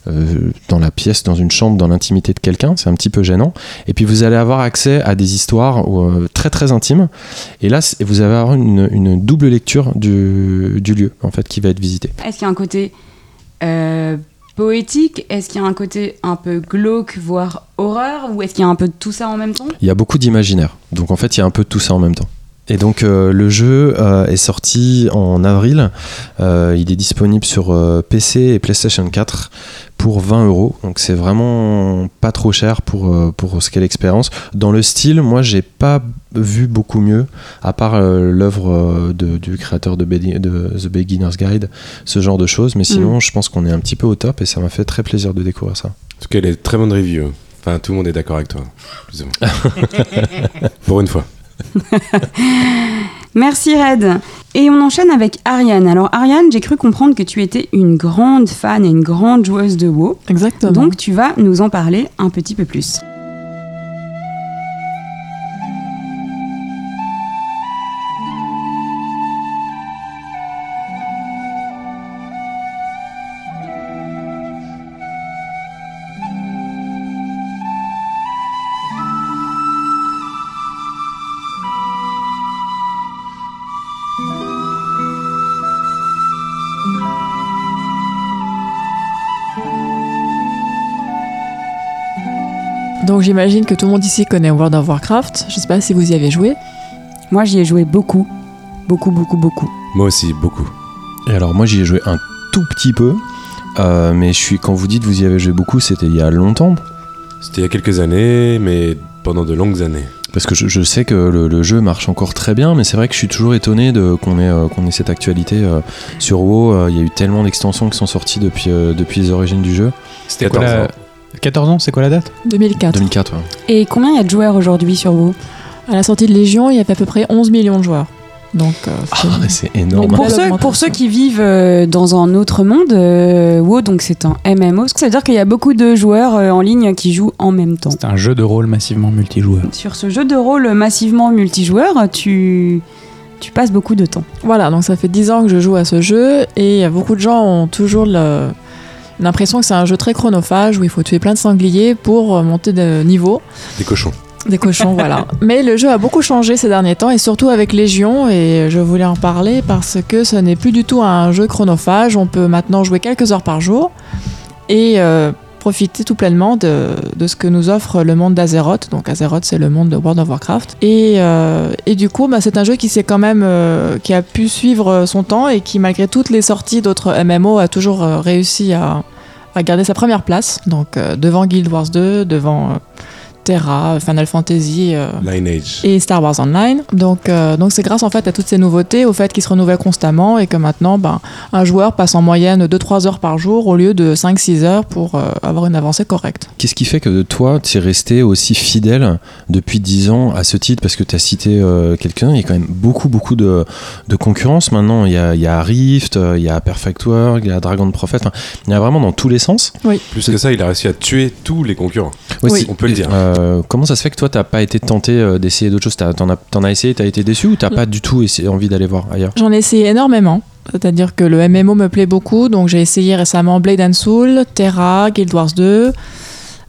euh, dans la pièce, dans une chambre, dans l'intimité de quelqu'un. C'est un petit peu gênant. Et puis vous allez avoir accès à des histoires euh, très très intimes. Et là, vous allez avoir une, une double lecture du, du lieu en fait qui va être visité. Est-ce qu'il y a un côté euh, poétique? Est-ce qu'il y a un côté un peu glauque, voire horreur? Ou est-ce qu'il y a un peu de tout ça en même temps? Il y a beaucoup d'imaginaire. Donc en fait, il y a un peu de tout ça en même temps. Et donc euh, le jeu euh, est sorti en avril. Euh, il est disponible sur euh, PC et PlayStation 4 pour 20 euros. Donc c'est vraiment pas trop cher pour, euh, pour ce qu'est l'expérience. Dans le style, moi j'ai pas vu beaucoup mieux, à part euh, l'œuvre euh, du créateur de, The Beginner's Guide, ce genre de choses. Mais sinon, je pense qu'on est un petit peu au top et ça m'a fait très plaisir de découvrir ça. En tout cas, elle est très bonne review. Enfin, tout le monde est d'accord avec toi. plus ou moins. [laughs] Pour une fois. [laughs] Merci Red. Et on enchaîne avec Ariane. Alors Ariane, j'ai cru comprendre que tu étais une grande fan et une grande joueuse de WoW. Exactement. Donc tu vas nous en parler un petit peu plus. Donc j'imagine que tout le monde ici connaît World of Warcraft. Je sais pas si vous y avez joué. Moi j'y ai joué beaucoup. Beaucoup, beaucoup, beaucoup. Moi aussi, beaucoup. Et alors moi j'y ai joué un tout petit peu, euh, mais je suis quand vous dites vous y avez joué beaucoup, c'était il y a longtemps, C'était il y a quelques années, mais pendant de longues années. parce que je, je sais que le, le jeu marche encore très bien, mais c'est vrai que je suis toujours étonné de qu'on ait euh, qu'on ait cette actualité euh, sur WoW. Euh, Il y a eu tellement d'extensions qui sont sorties depuis euh, depuis les origines du jeu. C'était quoi 14 la... ans. 14 ans, c'est quoi la date? 2004. 2004. ouais. Et combien il y a de joueurs aujourd'hui sur WoW? À la sortie de Légion, il y avait à peu près 11 millions de joueurs. Donc euh, c'est- Ah, c'est énorme. Donc pour ceux, pour augmentation. ceux qui vivent euh, dans un autre monde, euh, WoW, donc c'est un MMO. Ça veut dire qu'il y a beaucoup de joueurs euh, en ligne qui jouent en même temps. C'est un jeu de rôle massivement multijoueur. Sur ce jeu de rôle massivement multijoueur, tu, tu passes beaucoup de temps. Voilà, donc ça fait 10 ans que je joue à ce jeu et beaucoup de gens ont toujours le- l'impression que c'est un jeu très chronophage où il faut tuer plein de sangliers pour euh, monter de niveau. Des cochons. Des cochons, voilà. [laughs] Mais le jeu a beaucoup changé ces derniers temps et surtout avec Légion et je voulais en parler parce que ce n'est plus du tout un jeu chronophage. On peut maintenant jouer quelques heures par jour et euh, profiter tout pleinement de, ce que nous offre le monde d'Azeroth. Donc Azeroth, c'est le monde de World of Warcraft. Et, euh, du coup, bah, c'est un jeu qui s'est quand même, euh, qui a pu suivre son temps et qui, malgré toutes les sorties d'autres MMO, a toujours euh, réussi à, garder sa première place. Donc devant Guild Wars 2, devant Terra, Final Fantasy. euh, Lineage. et Star Wars Online. Donc, euh, donc c'est grâce en fait à toutes ces nouveautés, au fait qu'ils se renouvellent constamment et que maintenant, ben, un joueur passe en moyenne 2-3 heures par jour au lieu de 5-6 heures pour euh, avoir une avancée correcte. Qu'est-ce qui fait que toi, tu es resté aussi fidèle depuis 10 ans à ce titre? Parce que tu as cité euh, quelqu'un, il y a quand même beaucoup, beaucoup de, de concurrence maintenant. Il y a, il y a Rift, il y a Perfect World, il y a Dragon Prophet. Enfin, il y a vraiment dans tous les sens. Plus que ça, il a réussi à tuer tous les concurrents. Oui. On peut le dire. Euh, comment ça se fait que toi, t'as pas été tenté euh, d'essayer d'autres choses T'en as, t'en as essayé, t'as été déçu ou t'as pas du tout essayé, envie d'aller voir ailleurs J'en ai essayé énormément. C'est-à-dire que le MMO me plaît beaucoup, donc j'ai essayé récemment Blade and Soul, Terra, Guild Wars 2,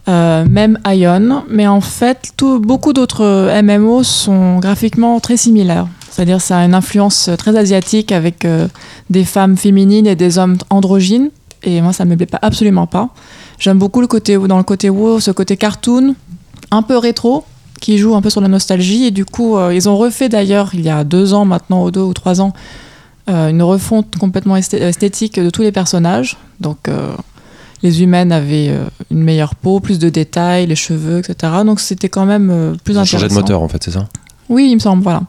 euh, même Ion. Mais en fait, tout- beaucoup d'autres MMO sont graphiquement très similaires. C'est-à-dire ça a une influence très asiatique avec euh, des femmes féminines et des hommes androgynes. Et moi, ça me plaît pas, absolument pas. J'aime beaucoup le côté, dans le côté WoW, ce côté cartoon, un peu rétro, qui joue un peu sur la nostalgie. Et du coup, euh, ils ont refait d'ailleurs, il y a deux ans maintenant, ou deux ou trois ans, euh, une refonte complètement esthé- esthétique de tous les personnages. Donc, euh, les humaines avaient une meilleure peau, plus de détails, les cheveux, etc. Donc, c'était quand même plus Ils ont intéressant. changé de moteur en fait, c'est ça? Oui, il me semble, voilà.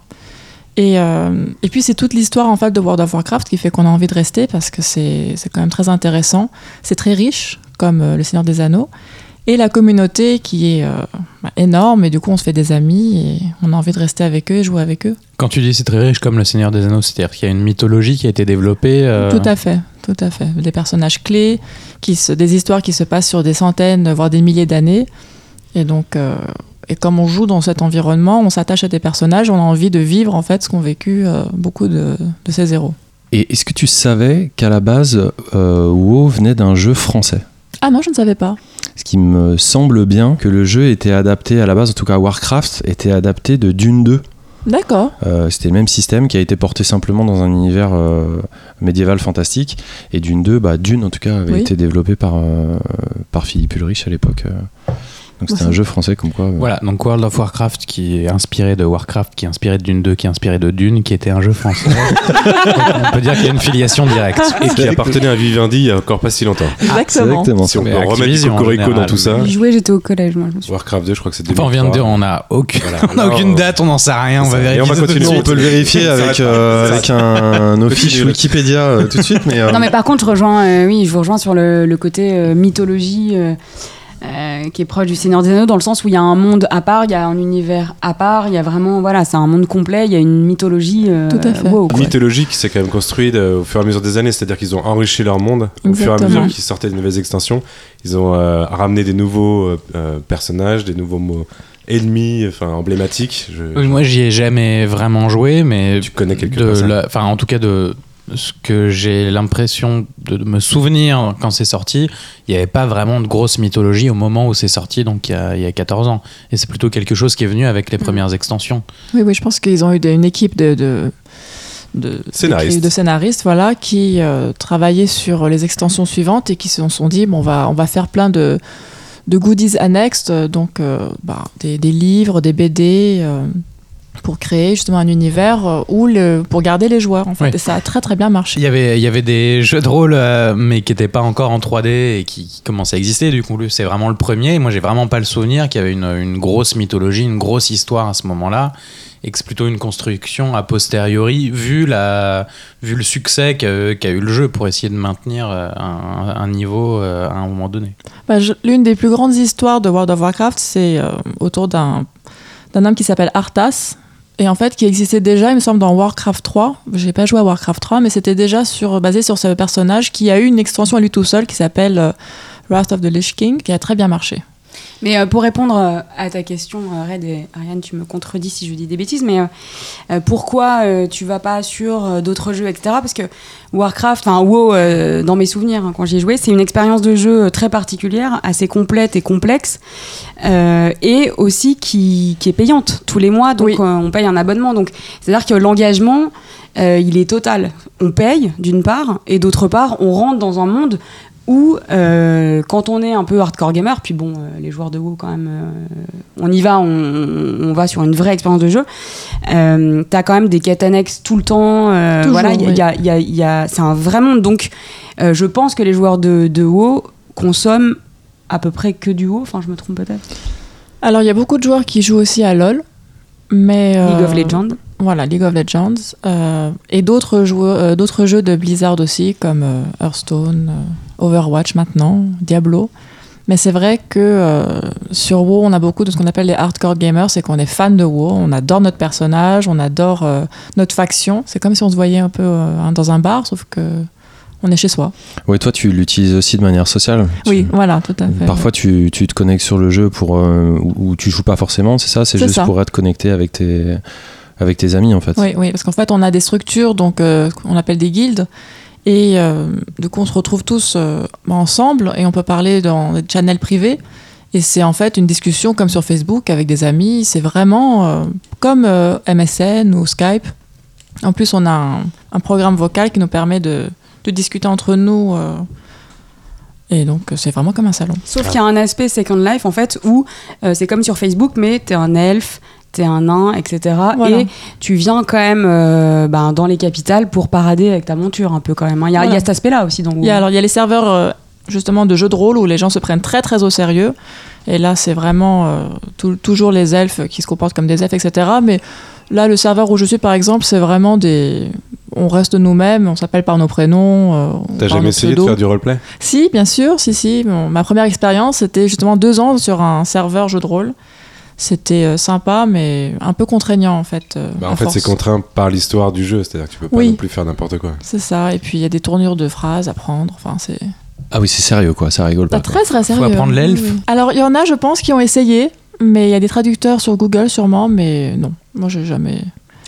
Et, et puis c'est toute l'histoire en fait de World of Warcraft qui fait qu'on a envie de rester parce que c'est c'est quand même très intéressant. C'est très riche, comme le Seigneur des Anneaux. Et la communauté qui est euh, bah, énorme, et du coup on se fait des amis et on a envie de rester avec eux et jouer avec eux. Quand tu dis c'est très riche comme le Seigneur des Anneaux, c'est-à-dire qu'il y a une mythologie qui a été développée. euh, Tout à fait, tout à fait. Des personnages clés, qui se, des histoires qui se passent sur des centaines, voire des milliers d'années. Et donc, euh, et comme on joue dans cet environnement, on s'attache à des personnages, on a envie de vivre en fait ce qu'ont vécu euh, beaucoup de, de ces héros. Et est-ce que tu savais qu'à la base, euh, WoW venait d'un jeu français? Ah non, je ne savais pas. Ce qui me semble bien que le jeu était adapté à la base, en tout cas Warcraft était adapté de Dune 2. D'accord. Euh, C'était le même système qui a été porté simplement dans un univers euh, médiéval fantastique. Et Dune 2, bah, Dune en tout cas avait Oui. été développé par, euh, par Philippe Ulrich à l'époque. Donc c'était un jeu français comme quoi. euh, Voilà, donc World of Warcraft qui est inspiré de Warcraft, qui est inspiré de Dune 2, qui est inspiré de Dune, qui était un jeu français. [laughs] On peut dire qu'il y a une filiation directe. Et qui appartenait à Vivendi il y a encore pas si longtemps. c'est Exactement. exactement Si on peut remettre Cocorico dans tout ça. J'y jouais, j'étais au collège, moi. Warcraft 2, je crois que c'est Enfin, on vient de dire, 2003. on a [laughs] aucune, date, on n'en sait rien, on va Et vérifier. on va continuer. on peut le vérifier avec, euh, avec un, office. Wikipédia euh, tout de suite. Mais, euh, Non, mais par contre, je rejoins, euh, oui, je vous rejoins sur le, le côté euh, mythologie euh, qui est proche du Seigneur des Anneaux, dans le sens où il y a un monde à part, il y a un univers à part, il y a vraiment, voilà, c'est un monde complet, il y a une mythologie. euh, Tout à fait. wow, Une mythologie qui s'est quand même construite euh, au fur et à mesure des années, c'est-à-dire qu'ils ont enrichi leur monde au fur et à mesure qu'ils sortaient de nouvelles extensions. Ils ont euh, ramené des nouveaux personnages, des nouveaux mots ennemis, enfin emblématiques. Je- Oui, Moi, j'y ai jamais vraiment joué, mais Tu connais quelques enfin, en tout cas de ce que j'ai l'impression de me souvenir quand c'est sorti, il n'y avait pas vraiment de grosse mythologie au moment où c'est sorti, donc il y, a, il y a 14 ans. Et c'est plutôt quelque chose qui est venu avec les premières extensions. Oui, oui, je pense qu'ils ont eu des- une équipe de, de, de Scénaristes. de scénaristes, voilà, qui euh, travaillaient sur les extensions suivantes et qui se sont dit, bon, on va, on va faire plein de, de goodies annexes, euh, donc euh, bah, des, des livres, des BD. euh, pour créer justement un univers euh, où le, pour garder les joueurs en fait Oui. et ça a très très bien marché Il y avait, il y avait des jeux de rôle, euh, mais qui n'étaient pas encore en 3D et qui, qui commençaient à exister. Du coup, c'est vraiment le premier. Moi, j'ai vraiment pas le souvenir qu'il y avait une, une grosse mythologie, une grosse histoire à ce moment-là. Et que c'est plutôt une construction a posteriori, vu, la, vu le succès qu'a eu le jeu pour essayer de maintenir euh, un, un niveau à un moment donné. Bah, L'une des plus grandes histoires de World of Warcraft, c'est euh, autour d'un d'un homme qui s'appelle Arthas. Et en fait, qui existait déjà, il me semble, dans Warcraft 3. J'ai pas joué à Warcraft 3, mais c'était déjà sur, basé sur ce personnage qui a eu une extension à lui tout seul qui s'appelle euh, Wrath of the Lich King, qui a très bien marché. Mais euh, pour répondre euh, à ta question, euh, Red et Ariane, tu me contredis si je dis des bêtises, mais pourquoi tu vas pas sur d'autres jeux, etc. Parce que Warcraft, enfin WoW, dans mes souvenirs, hein, quand j'y ai joué, c'est une expérience de jeu très particulière, assez complète et complexe, et aussi qui, qui est payante tous les mois, donc Oui. on paye un abonnement. Donc c'est-à-dire que l'engagement, euh, il est total. On paye d'une part, et d'autre part, on rentre dans un monde où euh, quand on est un peu hardcore gamer, puis bon, euh, les joueurs de WoW quand même, euh, on y va, on, on va sur une vraie expérience de jeu. T'as quand même des quêtes annexes tout le temps. Toujours, voilà, il y a- oui. il y a- il y a- il y a- c'est un vrai monde. Donc, je pense que les joueurs de, de WoW consomment à peu près que du WoW. Enfin, je me trompe peut-être. Alors, il y a beaucoup de joueurs qui jouent aussi à LoL. Mais, League of Legends. Voilà, League of Legends. et d'autres jeux de Blizzard aussi, comme Hearthstone, Overwatch maintenant, Diablo. Mais c'est vrai que euh, sur WoW, on a beaucoup de ce qu'on appelle les hardcore gamers, c'est qu'on est fan de WoW, on adore notre personnage, on adore euh, notre faction. C'est comme si on se voyait un peu euh, dans un bar, sauf que on est chez soi. Ouais, toi, tu l'utilises aussi de manière sociale. Oui, Tu- voilà, tout à fait. Parfois, tu, tu te connectes sur le jeu pour euh, où tu joues pas forcément, c'est ça? C'est C'est juste ça. pour être connecté avec tes avec tes amis en fait. Oui, oui, parce qu'en fait, on a des structures, donc euh, on appelle des guildes, et euh, du coup, on se retrouve tous euh, ensemble et on peut parler dans des channels privés. Et c'est en fait une discussion comme sur Facebook avec des amis. C'est vraiment euh, comme MSN ou Skype. En plus, on a un, programme vocal qui nous permet de, discuter entre nous. et donc, c'est vraiment comme un salon. Sauf qu'il y a un aspect Second Life, en fait, où c'est comme sur Facebook, mais t'es un elfe, t'es un nain, etc. Voilà. Et tu viens quand même euh, ben, dans les capitales pour parader avec ta monture, un peu quand même. hein. Il y, a- y cet aspect-là aussi. Donc, Il y a, alors, il y a les serveurs euh, justement de jeux de rôle où les gens se prennent très très au sérieux. Et là, c'est vraiment euh, tout- toujours les elfes qui se comportent comme des elfes, etc. Mais là, le serveur où je suis, par exemple, c'est vraiment des. On reste nous-mêmes, on s'appelle par nos prénoms. euh, T'as jamais essayé de faire du roleplay? Si, bien sûr, si, si. Bon, ma première expérience, c'était justement deux ans sur un serveur jeu de rôle. C'était euh, sympa, mais un peu contraignant en fait. euh, Bah, En fait, c'est contraint par l'histoire du jeu, c'est-à-dire que tu peux pas Oui. non plus faire n'importe quoi. C'est ça. Et puis il y a des tournures de phrases à prendre. Enfin, c'est Ah oui, c'est sérieux quoi, ça rigole pas. quoi. très très sérieux. apprendre Oui, l'elfe oui. Alors il y en a, je pense, qui ont essayé, mais il y a des traducteurs sur Google sûrement, mais non, moi j'ai jamais.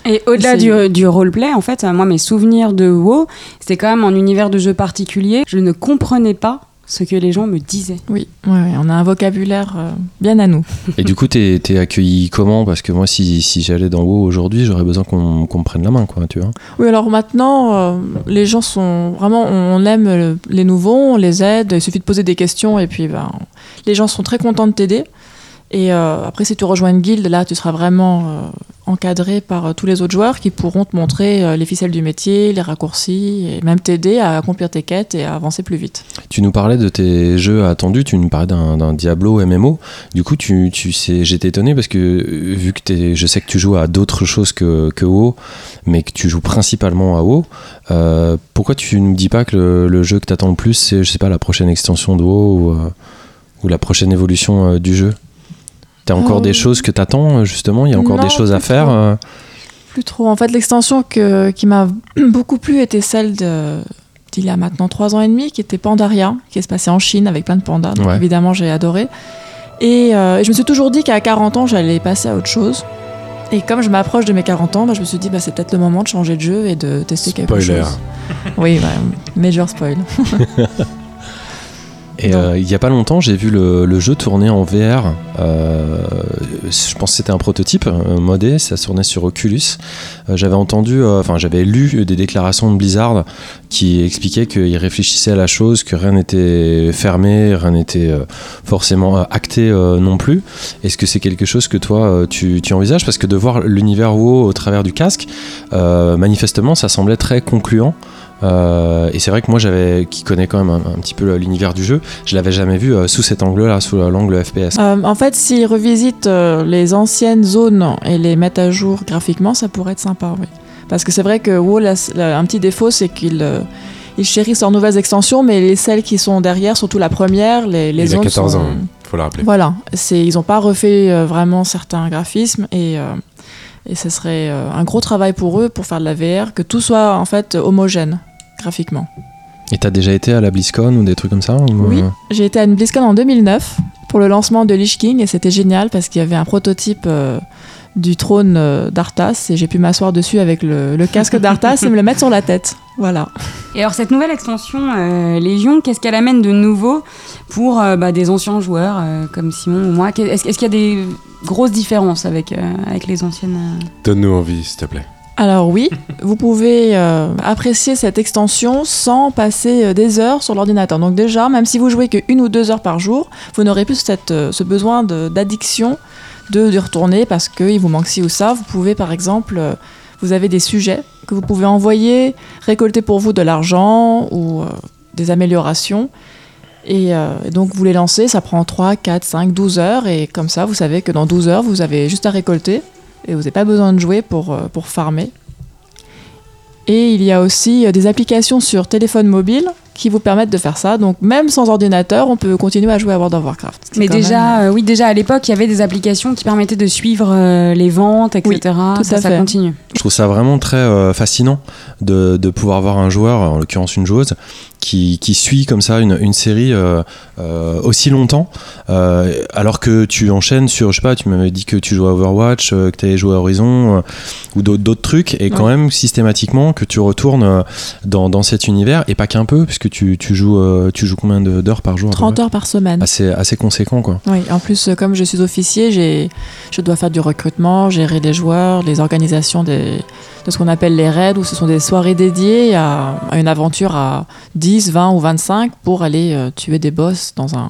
Et au-delà du, du roleplay, en fait, moi, mes souvenirs de WoW, c'était quand même un univers de jeu particulier. Je ne comprenais pas ce que les gens me disaient. Oui, ouais, ouais, on a un vocabulaire euh, bien à nous. Et du coup, t'es t'es accueilli comment? Parce que moi, si, si j'allais dans WoW aujourd'hui, j'aurais besoin qu'on qu'on me prenne la main, quoi, tu vois. Oui, alors maintenant, euh, les gens sont vraiment, on, on aime le- les nouveaux, on les aide, il suffit de poser des questions et puis ben, les gens sont très contents de t'aider. Et euh, après, si tu rejoins une guilde, là, tu seras vraiment euh, encadré par euh, tous les autres joueurs qui pourront te montrer les ficelles du métier, les raccourcis, et même t'aider à accomplir tes quêtes et à avancer plus vite. Tu nous parlais de tes jeux attendus, tu nous parlais d'un Diablo MMO. Du coup, tu, tu sais, j'étais étonné parce que vu que t'es- je sais que tu joues à d'autres choses que, que WoW, mais que tu joues principalement à WoW, pourquoi tu nous dis pas que le, jeu que t'attends le plus, c'est, je sais pas, la prochaine extension de WoW ou, la prochaine évolution du jeu? T'as encore des choses que t'attends euh, justement Il y a encore non, des choses à faire trop. euh, Plus trop. En fait, l'extension qui m'a [clears throat] beaucoup plu était celle de d'il y a maintenant trois ans et demi, qui était Pandaria, qui se passait en Chine avec plein de pandas. Donc Ouais. évidemment, j'ai adoré. Et euh, je me suis toujours dit qu'à 40 ans, j'allais passer à autre chose. Et comme je m'approche de mes 40 ans, bah, je me suis dit, bah, c'est peut-être le moment de changer de jeu et de tester quelque Spoiler. chose. [laughs] Oui, bah, major spoil. [laughs] Et euh, il y a pas longtemps, j'ai vu le, le jeu tourner en VR. Euh, je pense que c'était un prototype euh, modé, ça tournait sur Oculus. J'avais entendu, enfin j'avais lu des déclarations de Blizzard qui expliquaient qu'ils réfléchissaient à la chose, que rien n'était fermé, rien n'était forcément acté non plus. Est-ce que c'est quelque chose que toi tu, tu envisages? Parce que de voir l'univers WoW au travers du casque, manifestement ça semblait très concluant. Euh, et c'est vrai que moi, j'avais, qui connais quand même un, un petit peu l'univers du jeu, je l'avais jamais vu euh, sous cet angle-là, sous l'angle FPS. Euh, en fait, s'ils revisitent euh, les anciennes zones et les mettent à jour graphiquement, ça pourrait être sympa, oui. Parce que c'est vrai que WoW, la- la- un petit défaut, c'est qu'ils euh, ils chérissent leurs nouvelles extensions, mais les celles qui sont derrière, surtout la première, les, les Il a zones 14 sont... ans, faut le rappeler. Voilà, c'est, ils n'ont pas refait euh, vraiment certains graphismes et, euh, et ce serait euh, un gros travail pour eux pour faire de la VR, que tout soit en fait homogène graphiquement. Et t'as déjà été à la BlizzCon ou des trucs comme ça ou, Oui. euh, J'ai été à une BlizzCon en 2009 pour le lancement de Lich King et c'était génial parce qu'il y avait un prototype euh, du trône euh, d'Arthas et j'ai pu m'asseoir dessus avec le, le casque d'Arthas et me le mettre sur la tête. Voilà. Et alors cette nouvelle extension euh, Légion, qu'est-ce qu'elle amène de nouveau pour euh, bah, des anciens joueurs euh, comme Simon ou moi? Est-ce qu'il y a des grosses différences avec, euh, avec les anciennes euh? Donne-nous envie, s'il te plaît. Alors oui, [laughs] vous pouvez euh, apprécier cette extension sans passer euh, des heures sur l'ordinateur. Donc déjà, même si vous jouez que une ou deux heures par jour, vous n'aurez plus euh, ce besoin d'addiction de, retourner parce qu'il vous manque ci ou ça. Vous pouvez par exemple, vous avez des sujets que vous pouvez envoyer, récolter pour vous de l'argent ou des améliorations. Et donc vous les lancez, ça prend 3, 4, 5, 12 heures et comme ça vous savez que dans 12 heures vous avez juste à récolter et vous n'avez pas besoin de jouer pour, euh, pour farmer. Et il y a aussi euh, des applications sur téléphone mobile qui vous permettent de faire ça. Donc même sans ordinateur, on peut continuer à jouer à World of Warcraft. Mais déjà, même- euh, oui, déjà à l'époque, il y avait des applications qui permettaient de suivre euh, les ventes, etc. Oui, tout ça, à ça continue. Je trouve ça vraiment très euh, fascinant de, de pouvoir voir un joueur, en l'occurrence une joueuse, qui, qui suit comme ça une, une série euh, euh, aussi longtemps, euh, alors que tu enchaînes sur, je sais pas, tu m'avais dit que tu jouais à Overwatch, que tu avais joué à Horizon, ou d'autres trucs, et quand Ouais. même systématiquement que tu retournes dans, dans cet univers, et pas qu'un peu, puisque tu, tu, joues, tu joues combien d'heures par jour à peu 30 près heures par semaine. assez, assez conséquent, quoi. Oui, en plus, comme je suis officier, je dois faire du recrutement, gérer les joueurs, les organisations des, de ce qu'on appelle les raids, où ce sont des soirées dédiées à, à une aventure à 10, 20 ou 25 pour aller euh, tuer des boss dans un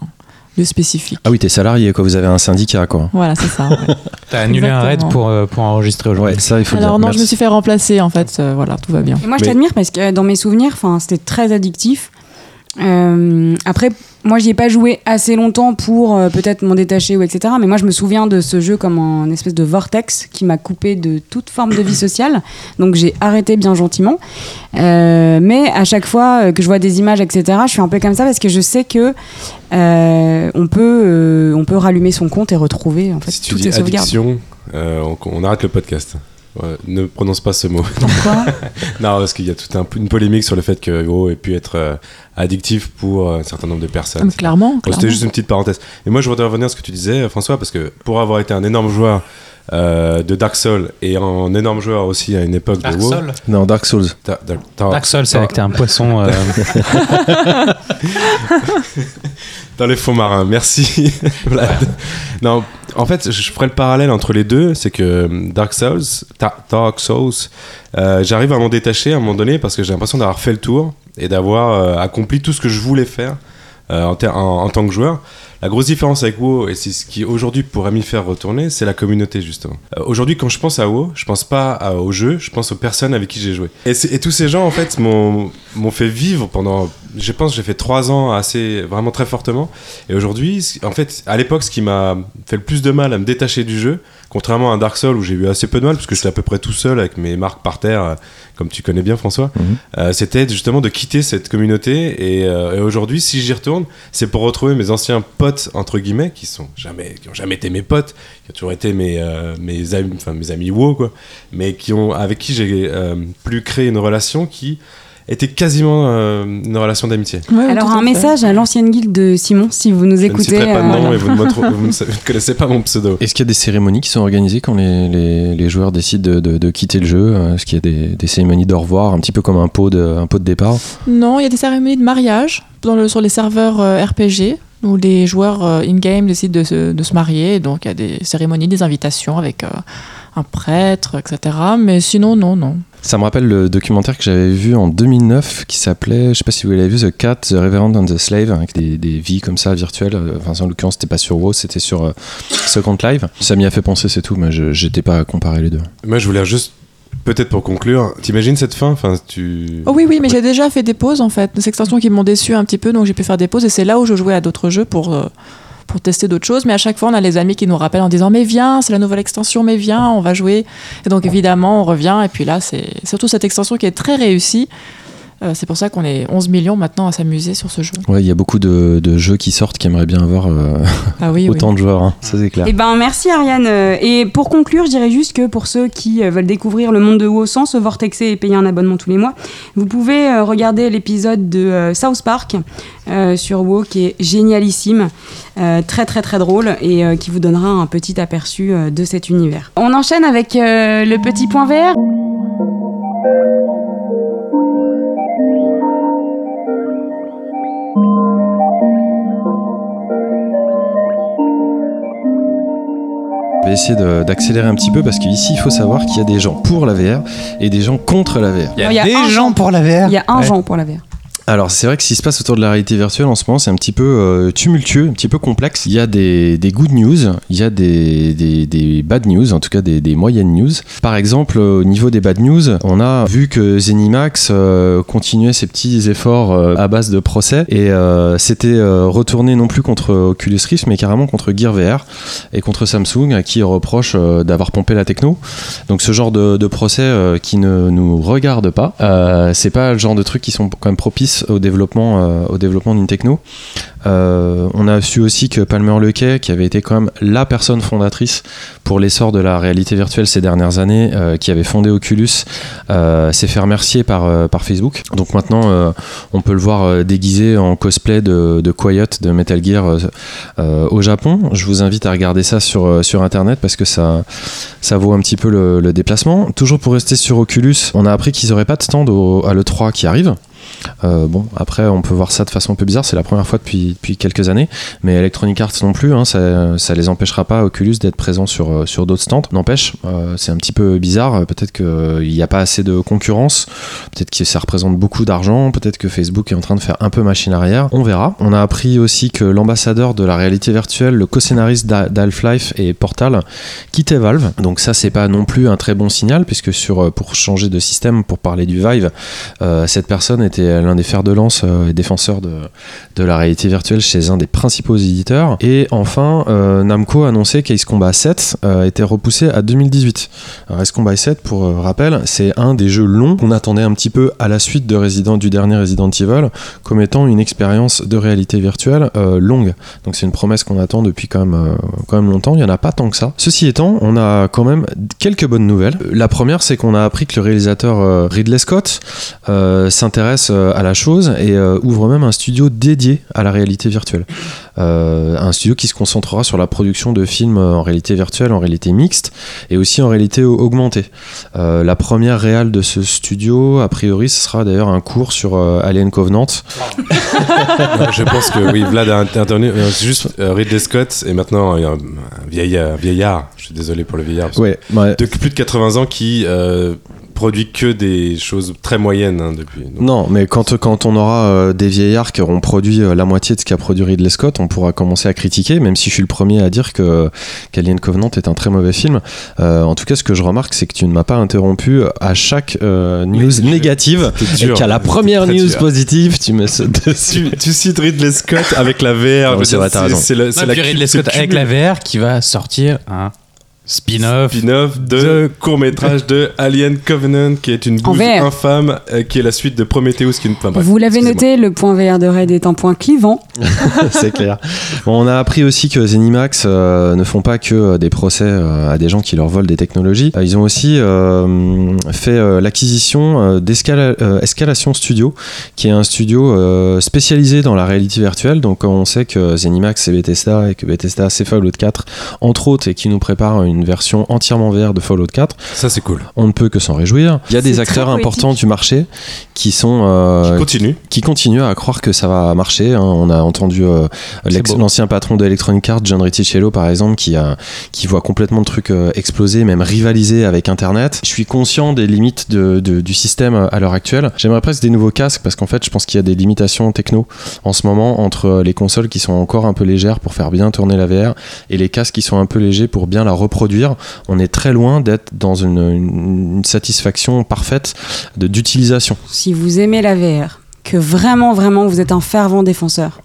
lieu spécifique. Ah oui, t'es salarié, quoi, vous avez un syndicat, quoi. Voilà, c'est ça. ouais. [laughs] T'as annulé un raid pour, euh, pour enregistrer aujourd'hui. Ouais, ça, il faut le Alors dire. non, je me suis fait remplacer, en fait, euh, voilà, tout va bien. Et moi, je Mais- t'admire parce que euh, dans mes souvenirs, enfin, c'était très addictif. Euh, après, moi, j'y ai pas joué assez longtemps pour euh, peut-être m'en détacher ou etc. Mais moi, je me souviens de ce jeu comme un espèce de vortex qui m'a coupé de toute forme de vie sociale. Donc, j'ai arrêté bien gentiment. Euh, mais à chaque fois que je vois des images, etc., je suis un peu comme ça parce que je sais que on peut, on peut rallumer son compte et retrouver en fait si tu toutes dis les sauvegardes. addiction, on, on arrête le podcast. Ouais, ne prononce pas ce mot. Pourquoi [laughs] non, parce qu'il y a toute un- une polémique sur le fait que WoW ait pu être euh, addictif pour euh, un certain nombre de personnes. Clairement. C'était juste une petite parenthèse. Et moi, je voudrais revenir à ce que tu disais, euh, François, parce que pour avoir été un énorme joueur euh, de Dark Souls et un énorme joueur aussi à une époque Dark de WoW. Souls Non, Dark Souls. Da- da- da- Dark Souls, c'est da- vrai que t'es un poisson. euh, [laughs] Dans les fonds marins, merci. [laughs] Vlad. Non, en fait, je ferai le parallèle entre les deux, c'est que euh, Dark Souls, Dark Souls, euh, j'arrive à m'en détacher à un moment donné parce que j'ai l'impression d'avoir fait le tour et d'avoir euh, accompli tout ce que je voulais faire en, ter- en- tant que joueur. La grosse différence avec WoW, et c'est ce qui aujourd'hui pourrait m'y faire retourner, c'est la communauté justement. Euh, aujourd'hui, quand je pense à WoW, je pense pas au jeu, je pense aux personnes avec qui j'ai joué. Et, et tous ces gens, en fait, m'ont fait vivre pendant, je pense, j'ai fait trois ans assez, vraiment très fortement. Et aujourd'hui, en fait, à l'époque, ce qui m'a fait le plus de mal à me détacher du jeu, contrairement à Dark Souls où j'ai eu assez peu de mal, parce que j'étais à peu près tout seul avec mes marques par terre, euh, comme tu connais bien François, Mhm. euh, c'était justement de quitter cette communauté. Et, euh, et aujourd'hui, si j'y retourne, c'est pour retrouver mes anciens potes, entre guillemets, qui sont jamais, qui ont jamais été mes potes, qui ont toujours été mes, euh, mes amis, enfin mes amis WoW, quoi, mais qui ont, avec qui j'ai pu créer une relation qui était quasiment euh, une relation d'amitié. Ouais, Alors un message à l'ancienne guilde de Simon, si vous nous Je ne écoutez. citerai pas de euh, nom et vous [laughs] vous ne connaissez pas mon pseudo. Est-ce qu'il y a des cérémonies qui sont organisées quand les, les, les joueurs décident de, de- de quitter le jeu? Euh, Est-ce qu'il y a des, des cérémonies d'au revoir, un petit peu comme un pot de, un pot de départ? Non, il y a des cérémonies de mariage dans le, sur les serveurs euh, RPG où les joueurs euh, in-game décident de se, de se marier. Donc il y a des cérémonies, des invitations avec euh, un prêtre, etc. Mais sinon, non, non. Ça me rappelle le documentaire que j'avais vu en 2009 qui s'appelait, je sais pas si vous l'avez vu, The Cat, The Reverend and the Slave, avec des, des vies comme ça virtuelles. Euh, Enfin, en l'occurrence, c'était pas sur WoW, c'était sur euh, Second Life. Ça m'y a fait penser, c'est tout, mais je j'étais pas à comparer les deux. Moi, je voulais juste, peut-être pour conclure, t'imagines cette fin? Enfin, tu. Oh oui, oui, mais j'ai déjà fait des pauses en fait, des extensions qui m'ont déçu un petit peu, donc j'ai pu faire des pauses et c'est là où je jouais à d'autres jeux pour, euh, pour tester d'autres choses. Mais à chaque fois, on a les amis qui nous rappellent en disant Mais viens, c'est la nouvelle extension, mais viens, on va jouer. Et donc évidemment, on revient. Et puis là, c'est surtout cette extension qui est très réussie. Euh, c'est pour ça qu'on est 11 millions maintenant à s'amuser sur ce jeu. Ouais, il y a beaucoup de, de jeux qui sortent qui aimeraient bien avoir euh, [laughs] Ah oui, oui. autant de joueurs, hein, ça c'est clair. Eh ben merci Ariane. Euh, Et pour conclure, je dirais juste que pour ceux qui veulent découvrir le monde de WoW sans se vortexer et payer un abonnement tous les mois, vous pouvez regarder l'épisode de South Park euh, sur WoW qui est génialissime, euh, très très très drôle et euh, qui vous donnera un petit aperçu euh, de cet univers. On enchaîne avec euh, le petit point vert. Essayer de- d'accélérer un petit peu parce qu'ici il faut savoir qu'il y a des gens pour la VR et des gens contre la VR. Il y a, Il y a des un gens pour la VR. Il y a un Ouais. genre pour la VR. Alors c'est vrai que ce qui se passe autour de la réalité virtuelle en ce moment c'est un petit peu euh, tumultueux, un petit peu complexe. Il y a des, good news, il y a des, bad news, en tout cas des, moyennes news. Par exemple au niveau des bad news, on a vu que Zenimax euh, continuait ses petits efforts euh, à base de procès et s'était retourné non plus contre Oculus Rift mais carrément contre Gear VR et contre Samsung à qui reproche d'avoir pompé la techno. Donc ce genre de, de procès qui ne nous regarde pas, c'est pas le genre de trucs qui sont quand même propices au développement, euh, au développement d'une techno. Euh, on a su aussi que Palmer Lequet, qui avait été quand même la personne fondatrice pour l'essor de la réalité virtuelle ces dernières années, euh, qui avait fondé Oculus, s'est fait remercier par, Facebook. Donc maintenant, on peut le voir déguisé en cosplay de, de de Metal Gear au Japon. Je vous invite à regarder ça sur, Internet parce que ça, vaut un petit peu le, le déplacement. Toujours pour rester sur Oculus, on a appris qu'ils n'auraient pas de stand au- à l'E3 qui arrive. Euh, bon, après, on peut voir ça de façon un peu bizarre. C'est la première fois depuis, depuis quelques années. Mais Electronic Arts non plus. hein, ça, ça les empêchera pas, Oculus, d'être présents sur, euh, sur d'autres stands. N'empêche, euh, c'est un petit peu bizarre. Peut-être qu'il n'y a pas assez de concurrence. Peut-être que ça représente beaucoup d'argent. Peut-être que Facebook est en train de faire un peu machine arrière. On verra. On a appris aussi que l'ambassadeur de la réalité virtuelle, le co-scénariste d'Ha- d'Half-Life et Portal, quittait Valve. Donc ça, c'est pas non plus un très bon signal, puisque sur, pour changer de système, pour parler du Vive, cette personne était l'un des fers de lance euh, et défenseur de, de la réalité virtuelle chez un des principaux éditeurs. Et enfin, euh, Namco a annoncé qu'Ace Combat 7 euh, était repoussé à 2018. Alors, Ace Combat 7, pour rappel, c'est un des jeux longs qu'on attendait un petit peu à la suite de Resident, du dernier Resident Evil comme étant une expérience de réalité virtuelle longue. Donc c'est une promesse qu'on attend depuis quand même, quand même longtemps. Il n'y en a pas tant que ça. Ceci étant, on a quand même quelques bonnes nouvelles. La première, c'est qu'on a appris que le réalisateur Ridley Scott s'intéresse à la chose et euh, ouvre même un studio dédié à la réalité virtuelle. Euh, un studio qui se concentrera sur la production de films euh, en réalité virtuelle, en réalité mixte et aussi en réalité au- augmentée. Euh, la première réale de ce studio, a priori, ce sera d'ailleurs un cours sur euh, Alien Covenant. [laughs] Je pense que oui, Vlad a intervenu. Euh, juste euh, Ridley Scott est maintenant un, vieillard, vieillard. Je suis désolé pour le vieillard. Ouais, ouais. De plus de 80 ans qui euh, produit que des choses très moyennes hein, depuis. Donc, Non, mais quand, quand on aura euh, des vieillards qui auront produit euh, la moitié de ce qu'a produit Ridley Scott, on pourra commencer à critiquer, même si je suis le premier à dire que qu'Alien Covenant est un très mauvais film. Euh, en tout cas, ce que je remarque, c'est que tu ne m'as pas interrompu à chaque euh, news je- négative. c'était Et dur. qu'à la première news dur. positive, tu me sautes dessus. Tu, [laughs] tu cites Ridley Scott avec la VR. C'est Ridley Scott avec la VR qui va sortir un spin-off. spin-off de De- court métrage de Alien Covenant qui est une bouse infâme euh, qui est la suite de Prometheus qui est une enfin, bref, Vous l'avez noté, le point VR de Red est un point clivant. [laughs] c'est clair. Bon, on a appris aussi que Zenimax euh, ne font pas que euh, des procès euh, à des gens qui leur volent des technologies. Ils ont aussi euh, fait euh, l'acquisition euh, d'Escala- euh, Escalation Studio, qui est un studio euh, spécialisé dans la réalité virtuelle. Donc on sait que Zenimax c'est Bethesda et que Bethesda c'est Fallout 4 entre autres et qui nous prépare une version entièrement VR de Fallout 4. Ça c'est cool. On ne peut que s'en réjouir. Il y a des acteurs importants du marché qui sont euh, Continue. qui continuent à croire que ça va marcher. hein. On a entendu euh, l'ancien patron d'Electronic Arts, John Riccicello, par exemple, qui, a, qui voit complètement le truc euh, exploser, même rivaliser avec Internet. Je suis conscient des limites de- de- du système à l'heure actuelle. J'aimerais presque des nouveaux casques parce qu'en fait, je pense qu'il y a des limitations techno en ce moment entre les consoles qui sont encore un peu légères pour faire bien tourner la VR et les casques qui sont un peu légers pour bien la reproduire. On est très loin d'être dans une, une- une satisfaction parfaite de- d'utilisation. Si vous aimez la VR, que vraiment, vraiment, vous êtes un fervent défenseur,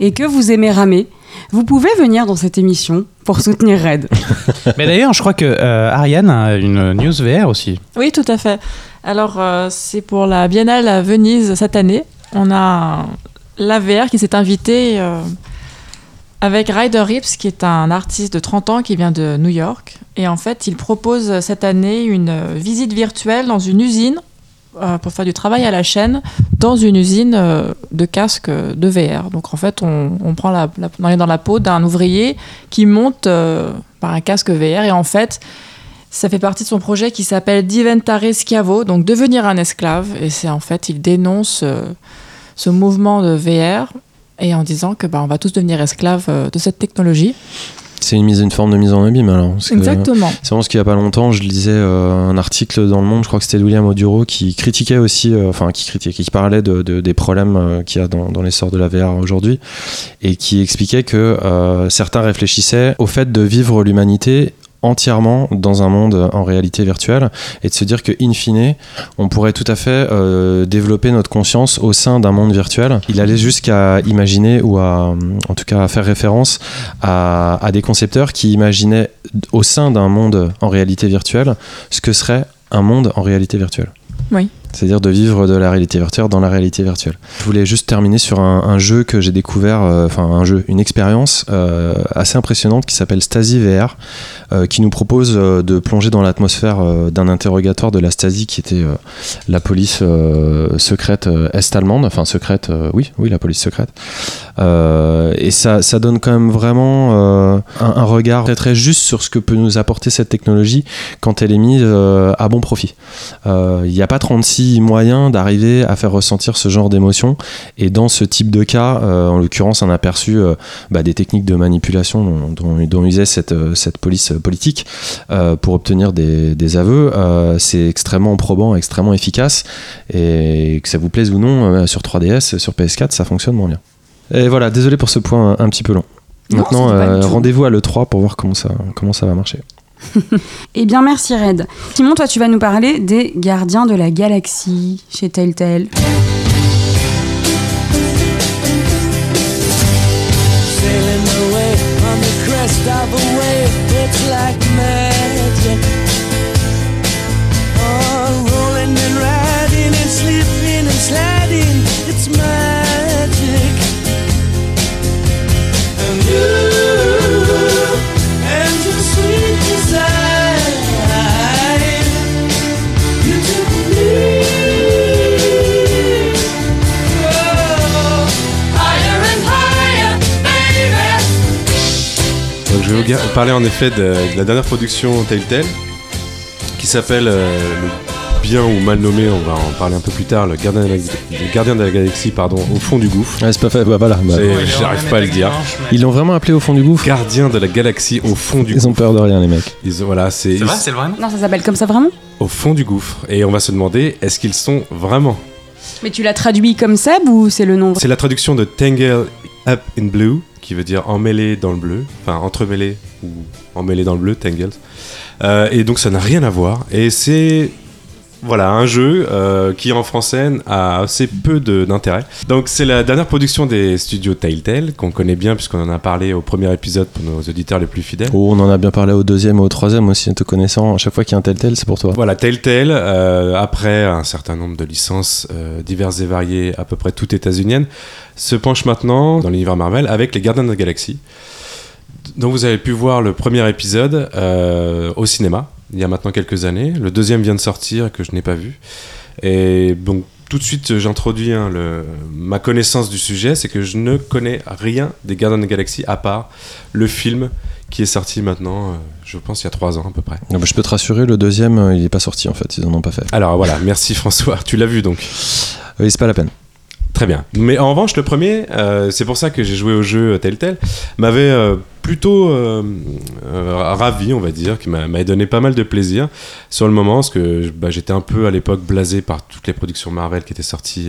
et que vous aimez ramer, vous pouvez venir dans cette émission pour soutenir Red. [laughs] Mais d'ailleurs, je crois que euh, Ariane a une news VR aussi. Oui, tout à fait. Alors, euh, c'est pour la Biennale à Venise cette année. On a l'AVR qui s'est invité euh, avec Ryder Rips, qui est un artiste de 30 ans qui vient de New York. Et en fait, il propose cette année une visite virtuelle dans une usine euh, pour faire du travail à la chaîne dans une usine euh, de casques de VR. Donc en fait, on, on prend la, est dans la peau d'un ouvrier qui monte euh, par un casque VR et en fait, ça fait partie de son projet qui s'appelle Diventare Schiavo, donc devenir un esclave. Et c'est en fait, il dénonce ce mouvement de VR et en disant que bah, on va tous devenir esclaves euh, de cette technologie. C'est une mise, une forme de mise en abîme alors. Exactement. C'est vraiment ce qu'il y a pas longtemps, je lisais euh, un article dans Le Monde, je crois que c'était William Oduro, qui critiquait aussi, euh, enfin qui critiquait, qui parlait de, de- des problèmes euh, qu'il y a dans, dans l'essor de la VR aujourd'hui, et qui expliquait que certains réfléchissaient au fait de vivre l'humanité entièrement dans un monde en réalité virtuelle et de se dire que in fine on pourrait tout à fait euh, développer notre conscience au sein d'un monde virtuel il allait jusqu'à imaginer ou à en tout cas à faire référence à, à des concepteurs qui imaginaient au sein d'un monde en réalité virtuelle ce que serait un monde en réalité virtuelle. Oui. C'est-à-dire de vivre de la réalité virtuelle dans la réalité virtuelle. Je voulais juste terminer sur un, jeu que j'ai découvert, euh, enfin un jeu, une expérience euh, assez impressionnante qui s'appelle Stasi VR, euh, qui nous propose de plonger dans l'atmosphère d'un interrogatoire de la Stasi qui était la police secrète est-allemande, enfin secrète, oui, oui, la police secrète. Et ça, ça donne quand même vraiment un, regard très très juste sur ce que peut nous apporter cette technologie quand elle est mise à bon profit. Il n'y a pas 36 moyens d'arriver à faire ressentir ce genre d'émotion. Et dans ce type de cas, euh, en l'occurrence, un aperçu euh, bah, des techniques de manipulation dont, dont, dont usait cette, euh, cette police politique euh, pour obtenir des, des aveux, c'est extrêmement probant, extrêmement efficace. Et que ça vous plaise ou non, sur 3DS, sur PS4, ça fonctionne moins bien. Et voilà, désolé pour ce point un, un petit peu long. Maintenant, rendez-vous à l'E3 pour voir comment ça, comment ça va marcher. [laughs] Eh bien, merci Red. Simon, toi, tu vas nous parler des Gardiens de la Galaxie chez Telltale. Vais vous parler en effet de, de la dernière production Telltale qui s'appelle euh, le bien ou mal nommé, on va en parler un peu plus tard, le gardien de la, le gardien de la galaxie pardon, au fond du gouffre. C'est pas fait, bah, voilà. bah, J'arrive pas à le dire. Ils l'ont vraiment appelé au fond du gouffre? Gardien de la galaxie au fond du Ils ont gouffre. peur de rien, les mecs. Ils ont- voilà, c'est C'est vrai, c'est le vrai Non, ça s'appelle comme ça vraiment? Au fond du gouffre. Et on va se demander, est-ce qu'ils sont vraiment? Mais tu l'as traduit comme Seb ou c'est le nom C'est la traduction de Tangle Up in Blue, qui veut dire emmêlé dans le bleu, enfin entremêlé ou emmêlé dans le bleu, Tangled. Euh, et donc ça n'a rien à voir. Et c'est voilà un jeu euh, qui en français a assez peu d'intérêt. Donc c'est la dernière production des studios Telltale qu'on connaît bien puisqu'on en a parlé au premier épisode pour nos auditeurs les plus fidèles. Oh, on en a bien parlé au deuxième et au troisième aussi, te connaissant. À chaque fois qu'il y a un tel tel, c'est pour toi. Voilà, Telltale, euh, après un certain nombre de licences euh, diverses et variées, à peu près toutes états-uniennes, se penche maintenant dans l'univers Marvel avec les Gardiens de la Galaxie. dont vous avez pu voir le premier épisode euh, au cinéma, il y a maintenant quelques années. Le deuxième vient de sortir, que je n'ai pas vu. Et donc, tout de suite, j'introduis hein, le- ma connaissance du sujet, c'est que je ne connais rien des Gardiens de la Galaxie à part le film qui est sorti maintenant, euh, je pense, il y a trois ans à peu près. Ah bah, je peux te rassurer, le deuxième, euh, il n'est pas sorti en fait, ils en ont pas fait. Alors voilà, merci François, tu l'as vu donc. Oui, c'est pas la peine. Très bien. Mais en revanche, le premier, euh, c'est pour ça que j'ai joué au jeu Telltale, m'avait euh, plutôt euh, euh, ravi, on va dire, qui m'a- donné pas mal de plaisir sur le moment, parce que bah, j'étais un peu à l'époque blasé par toutes les productions Marvel qui étaient sorties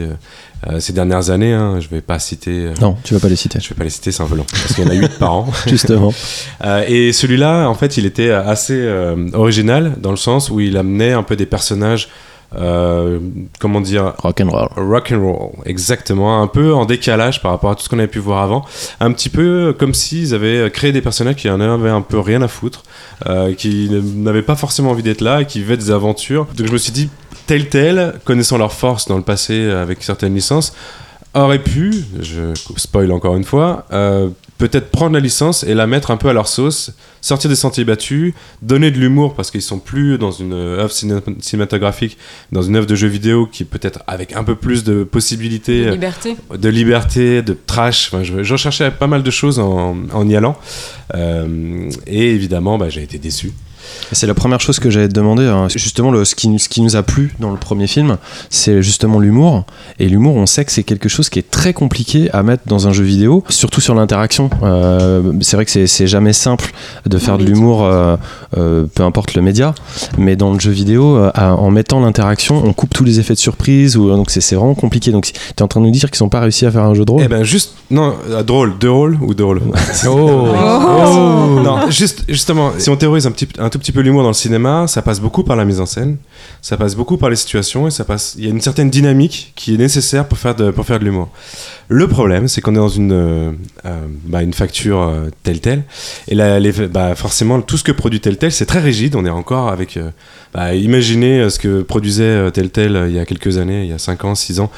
euh, ces dernières années. hein. Je vais pas citer. Non, tu vas pas les citer. Je vais pas les citer, c'est un peu long, parce qu'il y en a 8 par an. [laughs] Justement. [laughs] Et celui-là, en fait, il était assez original dans le sens où il amenait un peu des personnages, euh, comment dire, Rock'n'roll. rock and roll, exactement, un peu en décalage par rapport à tout ce qu'on avait pu voir avant, un petit peu comme s'ils avaient créé des personnages qui en avaient un peu rien à foutre, euh, qui n'avaient pas forcément envie d'être là et qui vivaient des aventures. Donc je me suis dit, Telltale, connaissant leur force dans le passé avec certaines licences, aurait pu, je spoil encore une fois, euh, peut-être prendre la licence et la mettre un peu à leur sauce, sortir des sentiers battus, donner de l'humour parce qu'ils sont plus dans une euh, œuvre ciné- cinématographique, dans une œuvre de jeu vidéo qui peut-être avec un peu plus de possibilités, euh, Liberté. de liberté, de trash. Enfin, je, pas mal de choses en, en y allant. Euh, et évidemment, bah, j'ai été déçu. C'est la première chose que j'allais te demander. hein. Justement, le, ce, qui, nous- ce qui nous a plu dans le premier film, c'est justement l'humour. Et l'humour, on sait que c'est quelque chose qui est très compliqué à mettre dans un jeu vidéo, surtout sur l'interaction. Euh, c'est vrai que c'est- c'est jamais simple de faire de l'humour, euh, euh, peu importe le média. Mais dans le jeu vidéo, euh, en mettant l'interaction, on coupe tous les effets de surprise. Ou, donc c'est c'est vraiment compliqué. Donc tu es en train de nous dire qu'ils n'ont pas réussi à faire un jeu de rôle? Eh ben juste non drôle, deux rôles ou deux rôles? [laughs] [laughs] Oh. non, juste justement, si on théorise un petit un tout petit peu l'humour dans le cinéma, ça passe beaucoup par la mise en scène, ça passe beaucoup par les situations et ça passe. Il y a une certaine dynamique qui est nécessaire pour faire de pour faire de l'humour. Le problème, c'est qu'on est dans une euh, euh, bah, une facture euh, telle telle et là, les, bah, forcément tout ce que produit tel tel, c'est très rigide. On est encore avec euh, bah, imaginez ce que produisait tel tel il y a quelques années, il y a 5 ans, 6 ans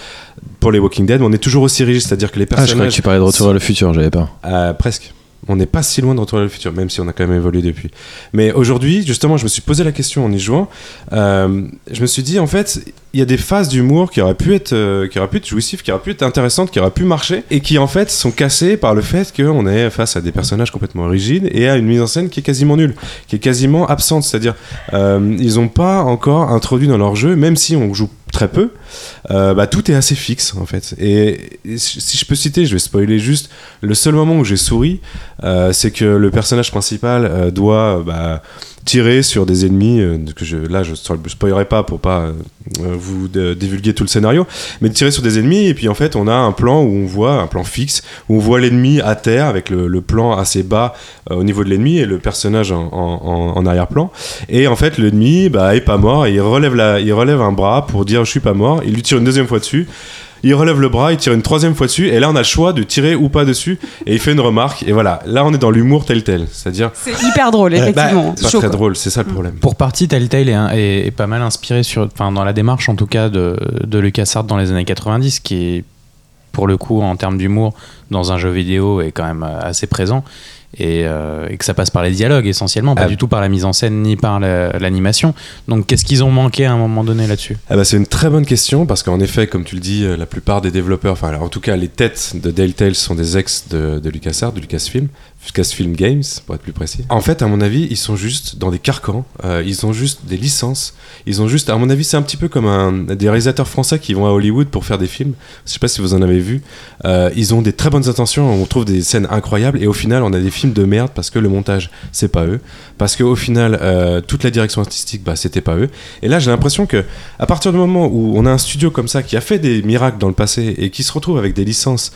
pour les Walking Dead, on est toujours aussi rigide, c'est-à-dire que les Ah, je croyais personnages que tu parlais de Retour vers le futur, j'avais pas. presque. On n'est pas si loin de Retour vers le futur, même si on a quand même évolué depuis. Mais aujourd'hui, justement, je me suis posé la question en y jouant. Euh, je me suis dit, en fait, il y a des phases d'humour qui auraient pu être, euh, qui pu être jouissives, qui auraient pu être intéressantes, qui auraient pu marcher, et qui en fait sont cassées par le fait qu'on est face à des personnages complètement rigides et à une mise en scène qui est quasiment nulle, qui est quasiment absente. C'est-à-dire, euh, ils n'ont pas encore introduit dans leur jeu, même si on joue très peu, euh, bah, tout est assez fixe en fait. Et, si je peux citer, je vais spoiler juste, le seul moment où j'ai souri, euh, c'est que le personnage principal euh, doit bah, tirer sur des ennemis, que je, là je ne spoilerai pas pour pas vous divulguer tout le scénario, mais tirer sur des ennemis et puis en fait on a un plan où on voit, un plan fixe, où on voit l'ennemi à terre avec le, plan assez bas au niveau de l'ennemi et le personnage en arrière-plan. Et en fait l'ennemi bah, est pas mort et il relève, la, il relève un bras pour dire je suis pas mort, il lui tire une deuxième fois dessus. Il relève le bras, il tire une troisième fois dessus, et là on a le choix de tirer ou pas dessus, et il fait une remarque, et voilà, là on est dans l'humour tel tel, c'est-à-dire C'est hyper drôle, effectivement. bah, c'est pas Chaud, très quoi. drôle, c'est ça le problème. Pour partie, Telltale est, est, est pas mal inspiré sur, enfin, dans la démarche en tout cas de, de LucasArts dans les années 90, qui est pour le coup en termes d'humour dans un jeu vidéo est quand même euh, assez présent et, euh, et que ça passe par les dialogues essentiellement, pas Ah. du tout par la mise en scène ni par la- l'animation. Donc qu'est-ce qu'ils ont manqué à un moment donné là-dessus? Ah bah, c'est une très bonne question parce qu'en effet, comme tu le dis, euh, la plupart des développeurs, enfin en tout cas les têtes de Telltale sont des ex de, de LucasArts, de Lucasfilm, Lucasfilm Games pour être plus précis. En fait, à mon avis, ils sont juste dans des carcans, euh, ils ont juste des licences, ils ont juste, à mon avis, c'est un petit peu comme un, des réalisateurs français qui vont à Hollywood pour faire des films. Je sais pas si vous en avez vu. Euh, ils ont des très bonnes intentions, on trouve des scènes incroyables et au final, on a des films de merde parce que le montage, c'est pas eux, parce qu'au final, euh, toute la direction artistique, bah, c'était pas eux. Et là, j'ai l'impression que à partir du moment où on a un studio comme ça qui a fait des miracles dans le passé et qui se retrouve avec des licences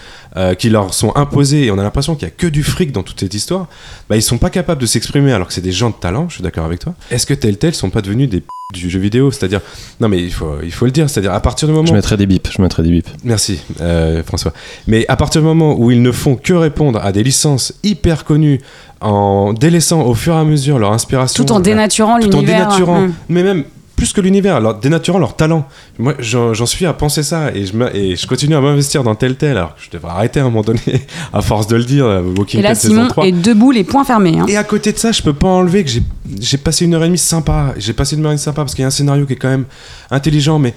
qui leur sont imposées et on a l'impression qu'il y a que du fric dans toute cette histoire, bah, ils sont pas capables de s'exprimer alors que c'est des gens de talent, je suis d'accord avec toi. Est-ce que tel sont pas devenus des p- du jeu vidéo? C'est-à-dire, non mais il faut, il faut le dire, c'est-à-dire à partir du moment Je mettrais des bips, je mettrais des bips. Merci euh, François. Mais à partir du moment où ils ne font que répondre à des licences hyper connues en délaissant au fur et à mesure leur inspiration, Tout en euh, dénaturant tout en l'univers. dénaturant, hum. mais même plus que l'univers, leur dénaturant leur talent. Moi, j'en suis à penser ça et je, me- et je continue à m'investir dans tel tel. Alors que je devrais arrêter à un moment donné, [laughs] à force de le dire. euh, Walking Et là, Dead Simon 3. est debout, les poings fermés. hein. Et à côté de ça, je peux pas enlever que j'ai- passé une heure et demie sympa. J'ai passé une heure et demie sympa parce qu'il y a un scénario qui est quand même intelligent, mais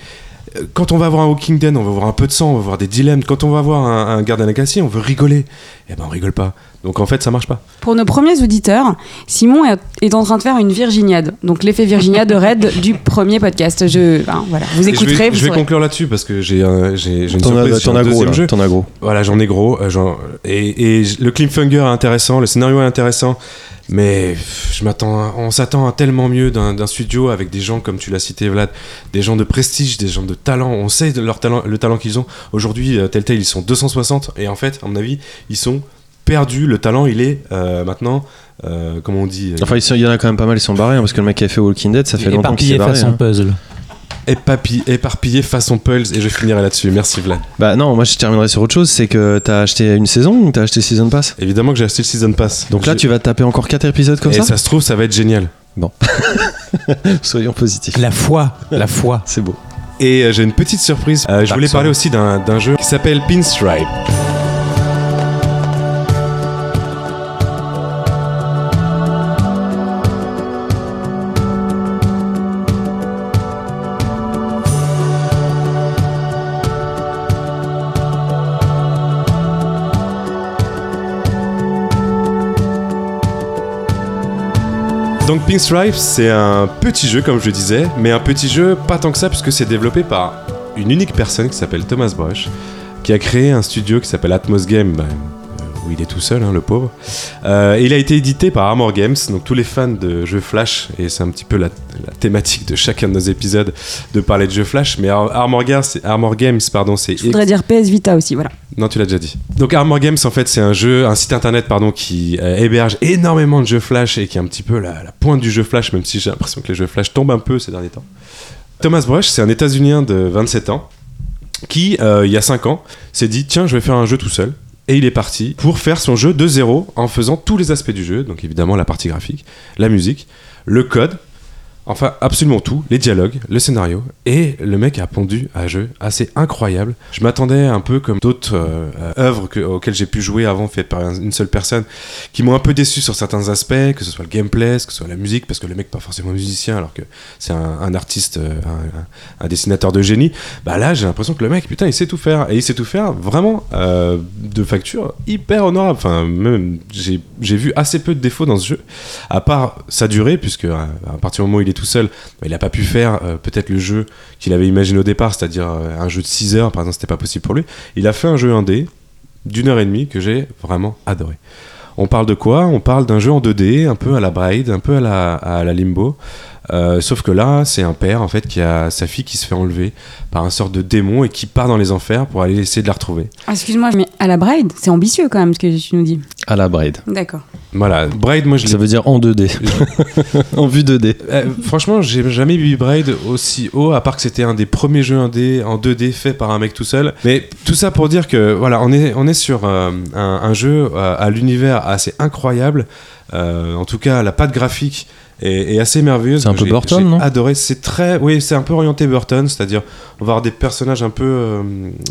euh, quand on va voir un Walking Dead, on va voir un peu de sang, on va voir des dilemmes. Quand on va voir un, un Legacy, on veut rigoler. Et ben on rigole pas. Donc en fait, ça marche pas. Pour nos premiers auditeurs, Simon est, en train de faire une Virginiade. Donc l'effet Virginia de [laughs] Red du premier podcast. Je, ben, voilà, vous je écouterez, vais, vous je vais conclure là-dessus parce que j'ai un- j'ai j'ai une surprise. as, t'en gros, jeu. T'en as gros. Voilà, j'en ai gros. euh, j'en- et, et le cliffhanger est intéressant, le scénario est intéressant, mais je m'attends, on s'attend à tellement mieux d'un d'un studio avec des gens comme tu l'as cité, Vlad, des gens de prestige, des gens de talent. On sait de leur talent, le talent qu'ils ont. Aujourd'hui, euh, Telltale, ils sont 260 et en fait, à mon avis, ils sont perdus. Le talent, il est euh, maintenant, euh, comment on dit, Enfin, ils sont- il y en a quand même pas mal, ils sont barrés, hein, parce que le mec qui a fait Walking Dead, ça fait longtemps qu'il s'est Éparpillé barré. façon hein. puzzle. épapi- éparpillé façon Pulse et je finirai là-dessus. Merci, Vlad. Bah non, moi je terminerai sur autre chose, c'est que t'as acheté une saison ou t'as acheté Season Pass? Évidemment que j'ai acheté le Season Pass. Donc là, tu vas taper encore 4 épisodes comme et ça? ça se trouve, ça va être génial. [laughs] Soyons positifs. La foi, la foi. C'est beau. Et euh, j'ai une petite surprise. Euh, je voulais parler aussi d'un d'un jeu qui s'appelle Pinstripe. Donc Pinstripe, c'est un petit jeu comme je disais, mais un petit jeu pas tant que ça puisque c'est développé par une unique personne qui s'appelle Thomas Broch, qui a créé un studio qui s'appelle Atmos Game, où il est tout seul, hein, le pauvre. Euh, et il a été édité par Armor Games, donc tous les fans de jeux Flash, et c'est un petit peu la, la thématique de chacun de nos épisodes de parler de jeux Flash, mais Ar- Armor, Games, Armor Games, pardon, c'est Je voudrais dire PS Vita aussi, voilà. non, tu l'as déjà dit. Donc Armor Games, en fait, c'est un jeu, un site internet, pardon, qui euh, héberge énormément de jeux Flash et qui est un petit peu la, la pointe du jeu Flash, même si j'ai l'impression que les jeux Flash tombent un peu ces derniers temps. Thomas Brush, c'est un États-Unien de 27 ans qui, euh, il y a 5 ans, s'est dit tiens, je vais faire un jeu tout seul. Et il est parti pour faire son jeu de zéro en faisant tous les aspects du jeu, donc évidemment la partie graphique, la musique, le code, enfin absolument tout, les dialogues, le scénario. Et le mec a pondu un jeu assez incroyable. Je m'attendais un peu comme d'autres euh, euh, œuvres que- auxquelles j'ai pu jouer avant, faites par un- une seule personne, qui m'ont un peu déçu sur certains aspects, que ce soit le gameplay, que ce soit la musique, parce que le mec pas forcément musicien, alors que c'est un, artiste, euh, un, dessinateur de génie. Bah là, j'ai l'impression que le mec, putain, il sait tout faire. Et il sait tout faire vraiment de facture hyper honorable. Enfin, même, j'ai j'ai vu assez peu de défauts dans ce jeu, à part sa durée, puisque à, à partir du moment où il est tout seul, bah, il n'a pas pu faire euh, peut-être le jeu qu'il avait imaginé au départ, c'est-à-dire euh, un jeu de 6 heures, par exemple, c'était pas possible pour lui. Il a fait un jeu indé d'une heure et demie que j'ai vraiment adoré. On parle de quoi? On parle d'un jeu en 2D, un peu à la Braid, un peu à la, à la Limbo. Euh, sauf que là, c'est un père en fait qui a sa fille qui se fait enlever par un sort de démon et qui part dans les enfers pour aller essayer de la retrouver. Ah, Excuse-moi, mais à la Braid, c'est ambitieux quand même ce que tu nous dis. À la Braid. D'accord. Voilà, Braid, moi je Ça veut dire en 2D. [laughs] en vue 2D. Euh, franchement, j'ai jamais vu Braid aussi haut, à part que c'était un des premiers jeux indé en 2D fait par un mec tout seul. Mais tout ça pour dire que voilà, on est, on est sur euh, un, un jeu euh, à l'univers assez incroyable. Euh, en tout cas, la patte graphique est, est assez merveilleuse. C'est un peu Burton, j'ai non? Adoré. C'est très, oui, c'est un peu orienté Burton, c'est-à-dire on va avoir des personnages un peu euh,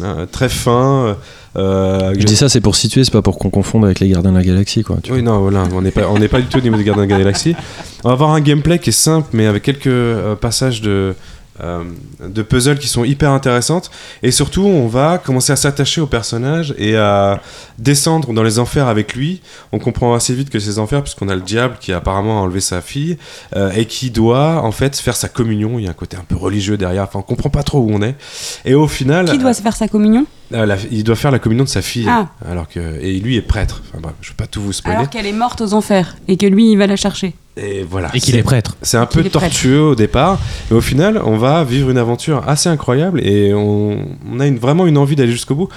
euh, très fins. euh, Je dis ça, c'est pour situer, c'est pas pour qu'on confonde avec les Gardiens de la Galaxie, quoi. tu vois. oui, non, voilà, on n'est pas, on n'est pas du tout au niveau des Gardiens de la Galaxie. On va avoir un gameplay qui est simple, mais avec quelques euh, passages de, euh, de puzzles qui sont hyper intéressantes. Et surtout, on va commencer à s'attacher au personnage et à descendre dans les enfers avec lui. On comprend assez vite que ces enfers, puisqu'on a le diable qui apparemment a enlevé sa fille euh, et qui doit en fait faire sa communion. Il y a un côté un peu religieux derrière. Enfin, on comprend pas trop où on est. Et au final, Qui doit se faire sa communion? Euh, la- il doit faire la communion de sa fille. Ah. Alors que et lui est prêtre. Enfin bref, je vais pas tout vous spoiler. Alors qu'elle est morte aux enfers et que lui, il va la chercher. Et voilà. Et qu'il est prêtre. C'est un peu prêtre. tortueux au départ, mais au final, on va vivre une aventure assez incroyable et on, on a une- vraiment une envie d'aller jusqu'au bout.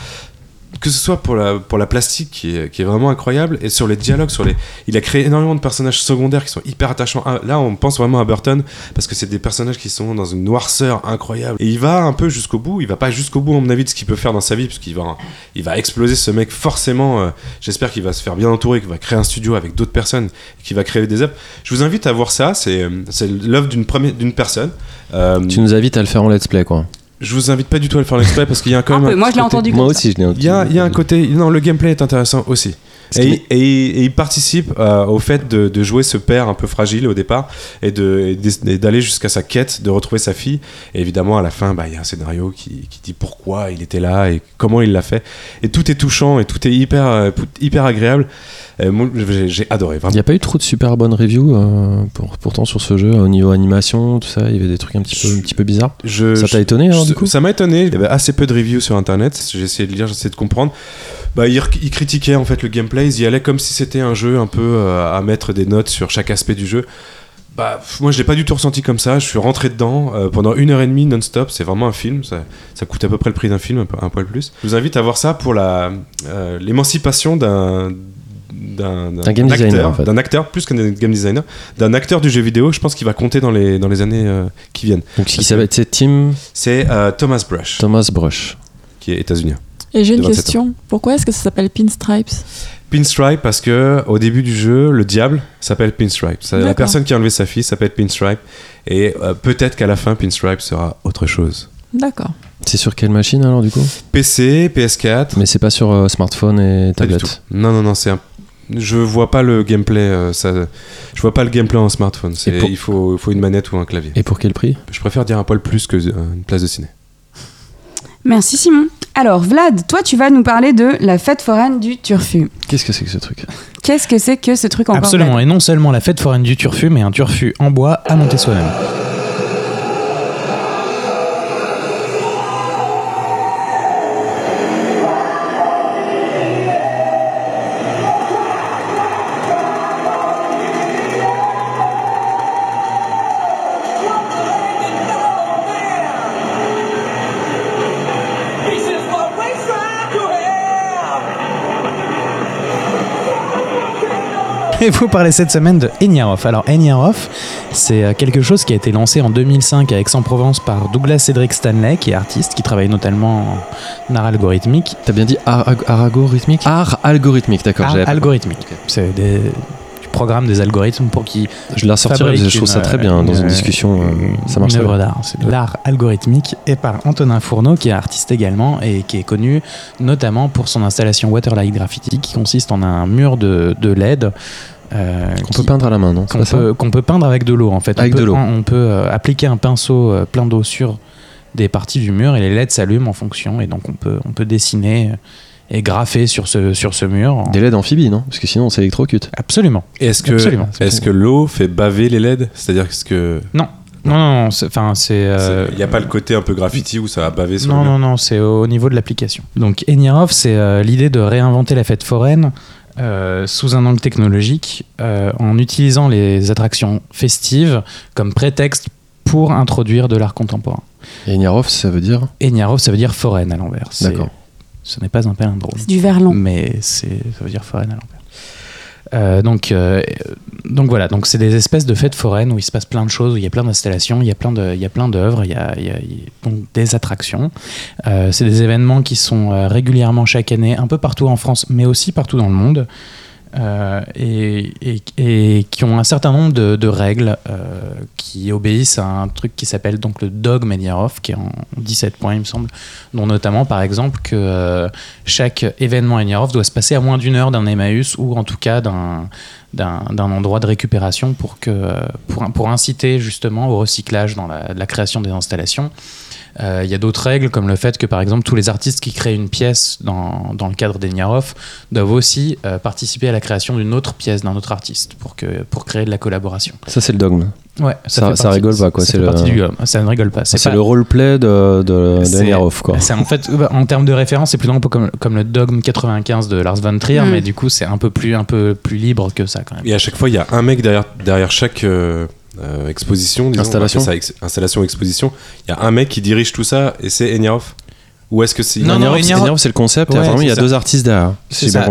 Que ce soit pour la, pour la plastique qui est, qui est vraiment incroyable et sur les dialogues, sur les, il a créé énormément de personnages secondaires qui sont hyper attachants. Ah, Là, on pense vraiment à Burton parce que c'est des personnages qui sont dans une noirceur incroyable. Et il va un peu jusqu'au bout. Il va pas jusqu'au bout, à mon avis, de ce qu'il peut faire dans sa vie, puisqu'il va, il va exploser ce mec forcément. euh, J'espère qu'il va se faire bien entourer, qu'il va créer un studio avec d'autres personnes, qu'il va créer des œuvres. Je vous invite à voir ça. C'est euh, l'œuvre d'une d'une personne. Euh, Tu nous invites à le faire en let's play, quoi. Je vous invite pas du tout à le faire exprès parce qu'il y a quand Un même. peu, un moi, je l'ai côté- entendu Moi aussi, je l'ai Il y a, il y a un côté. Non, le gameplay est intéressant aussi. Et, qui et- et il participe euh, au fait de, de jouer ce père un peu fragile au départ et d'aller jusqu'à sa quête, de retrouver sa fille. Et évidemment, à la fin, bah, il y a un scénario qui, qui dit pourquoi il était là et comment il l'a fait. Et tout est touchant et tout est hyper, euh, hyper agréable. Euh, j'ai adoré, Il n'y a pas eu trop de super bonnes reviews euh, pour, pourtant sur ce jeu au niveau animation, tout ça. Il y avait des trucs un petit peu, un petit peu bizarres. Je- Ça t'a étonné, alors, je- du coup Ça m'a étonné. Il y avait assez peu de reviews sur internet. J'ai essayé de lire, j'ai essayé de comprendre. Bah, il, il critiquait en fait le gameplay. Ils y allaient comme si c'était un jeu un peu euh, à mettre des notes sur chaque aspect du jeu. Bah, moi je l'ai pas du tout ressenti comme ça. Je suis rentré dedans euh, pendant une heure et demie non-stop. C'est vraiment un film. Ça, ça coûte à peu près le prix d'un film, un, peu- un poil plus. Je vous invite à voir ça pour la euh, l'émancipation d'un d'un Un game acteur, designer, en fait. d'un acteur plus qu'un game designer, d'un acteur du jeu vidéo. Je pense qu'il va compter dans les dans les années euh, qui viennent. Donc, qui s'appelle, c'est Tim C'est Thomas Brush Thomas Brush. qui est états-unien. Et j'ai une de 27 question. Pourquoi est-ce que ça s'appelle Pinstripes? Pinstripe parce que au début du jeu, le diable s'appelle Pinstripe. La personne qui a enlevé sa fille s'appelle Pinstripe. Et euh, peut-être qu'à la fin, Pinstripe sera autre chose. D'accord. C'est sur quelle machine alors du coup? PC, PS4. Mais c'est pas sur euh, smartphone et tablette. Non, non, non, c'est un. Je vois pas le gameplay. euh, ça... Je vois pas le gameplay en smartphone. Pour- Il, faut, il faut une manette ou un clavier. Et pour quel prix? Je préfère dire un poil plus que euh, une place de ciné. Merci Simon. Alors Vlad, toi tu vas nous parler de la fête foraine du Turfu. Qu'est-ce que c'est que ce truc? Qu'est-ce que c'est que ce truc encore Absolument, et non seulement la fête foraine du turfu, mais un turfu en bois à monter soi-même. Et vous parlez cette semaine de Eniarov. Alors Eniarov, c'est euh, quelque chose qui a été lancé en 2005 à Aix-en-Provence par Douglas Cédric Stanley, qui est artiste, qui travaille notamment en art algorithmique. T'as bien dit art, art algorithmique? Art algorithmique, d'accord. Art algorithmique. C'est des, du programme des algorithmes pour qui Je la parce que je trouve ça très bien dans une discussion. euh, ça marche une œuvre d'art. C'est l'art algorithmique et par Antonin Fourneau, qui est artiste également et qui est connu notamment pour son installation Waterlight Graffiti, qui consiste en un mur de, de LED. Euh, Qu'on peut peindre à la main, non qu'on peut, peindre avec de l'eau en fait. Avec on peut, de l'eau. On peut euh, appliquer un pinceau euh, plein d'eau sur des parties du mur et les LED s'allument en fonction et donc on peut, on peut dessiner euh, et graffer sur ce, sur ce mur. Des LED amphibies, non? Parce que sinon on s'électrocute. Absolument. Est-ce que, est-ce pour- que l'eau fait baver les LED? C'est-à-dire que. que Non, non, non, c'est- enfin c'est. euh, Il n'y a pas le côté un peu graffiti où ça va baver sur Non, le mur? non, non, c'est au niveau de l'application. Donc Enirov, c'est euh, l'idée de réinventer la fête foraine euh, sous un angle technologique euh, en utilisant les attractions festives comme prétexte pour introduire de l'art contemporain. Et Niarov, ça veut dire Eniarov, ça veut dire foraine à l'envers. D'accord. Ce n'est pas un palindrome. C'est du verlan. Mais ça veut dire foraine à l'envers. Euh, donc, euh, donc voilà, donc c'est des espèces de fêtes foraines où il se passe plein de choses, où il y a plein d'installations, il y a plein de, il y a d'œuvres, il y a, des attractions. Euh, c'est des événements qui sont régulièrement chaque année, un peu partout en France, mais aussi partout dans le monde. Euh, et, qui ont un certain nombre de, règles euh, qui obéissent à un truc qui s'appelle donc le dogme Enierov, qui est en 17 points, il me semble, dont notamment par exemple que euh, chaque événement Enierov doit se passer à moins d'une heure d'un Emmaüs ou en tout cas d'un d'un endroit de récupération pour, que, pour, pour inciter justement au recyclage dans la création des installations. Euh, Il y a d'autres règles, comme le fait que, par exemple, tous les artistes qui créent une pièce dans, dans le cadre des Niarov doivent aussi euh, participer à la création d'une autre pièce d'un autre artiste pour, que, pour créer de la collaboration. Ça, c'est le dogme. Ouais, Ça- fait ça rigole pas, quoi, ça c'est le- du. Ça ne rigole pas. C'est pas- le roleplay de, de, de Niarov, quoi. c'est en fait, euh, en termes de référence, c'est plutôt un peu comme, comme le dogme 95 de Lars von Trier, Mm. mais du coup, c'est un peu plus, un peu plus libre que ça quand même. Et à chaque fois, il y a un mec derrière, derrière chaque euh, euh, exposition, disons, Installation. ça ex- exposition. Il y a un mec qui dirige tout ça et c'est Eniarov Ou est-ce que c'est. Non, c'est le concept, et Ouais, apparemment, il y a ça. deux artistes derrière. si ça,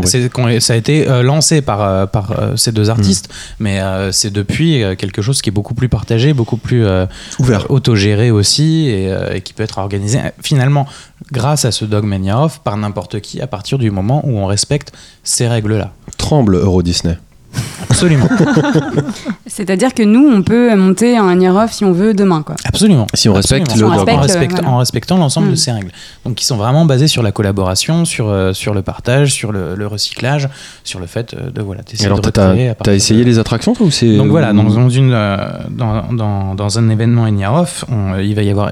ça a été euh, lancé par, euh, par euh, ces deux artistes, Hmm. mais euh, c'est depuis euh, quelque chose qui est beaucoup plus partagé, beaucoup plus euh, Ouvert. autogéré aussi, et, euh, et qui peut être organisé finalement grâce à ce dogme Enierov par n'importe qui à partir du moment où on respecte ces règles-là. Tremble Euro Disney. [laughs] Absolument, [laughs] C'est-à-dire que nous, on peut monter un Nierov si on veut demain, quoi. absolument. Si on respecte Absolument. le On respecte, en, respecte- voilà. en respectant l'ensemble Mm. de ces règles. Donc, qui sont vraiment basées sur la collaboration, sur, euh, sur le partage, sur le, le recyclage, sur le fait euh, de voilà. Et alors, partir de- essayé les attractions, toi, ou c'est. Donc voilà, dans, dans une, euh, dans, dans, dans un événement Eniarov, on- il va y avoir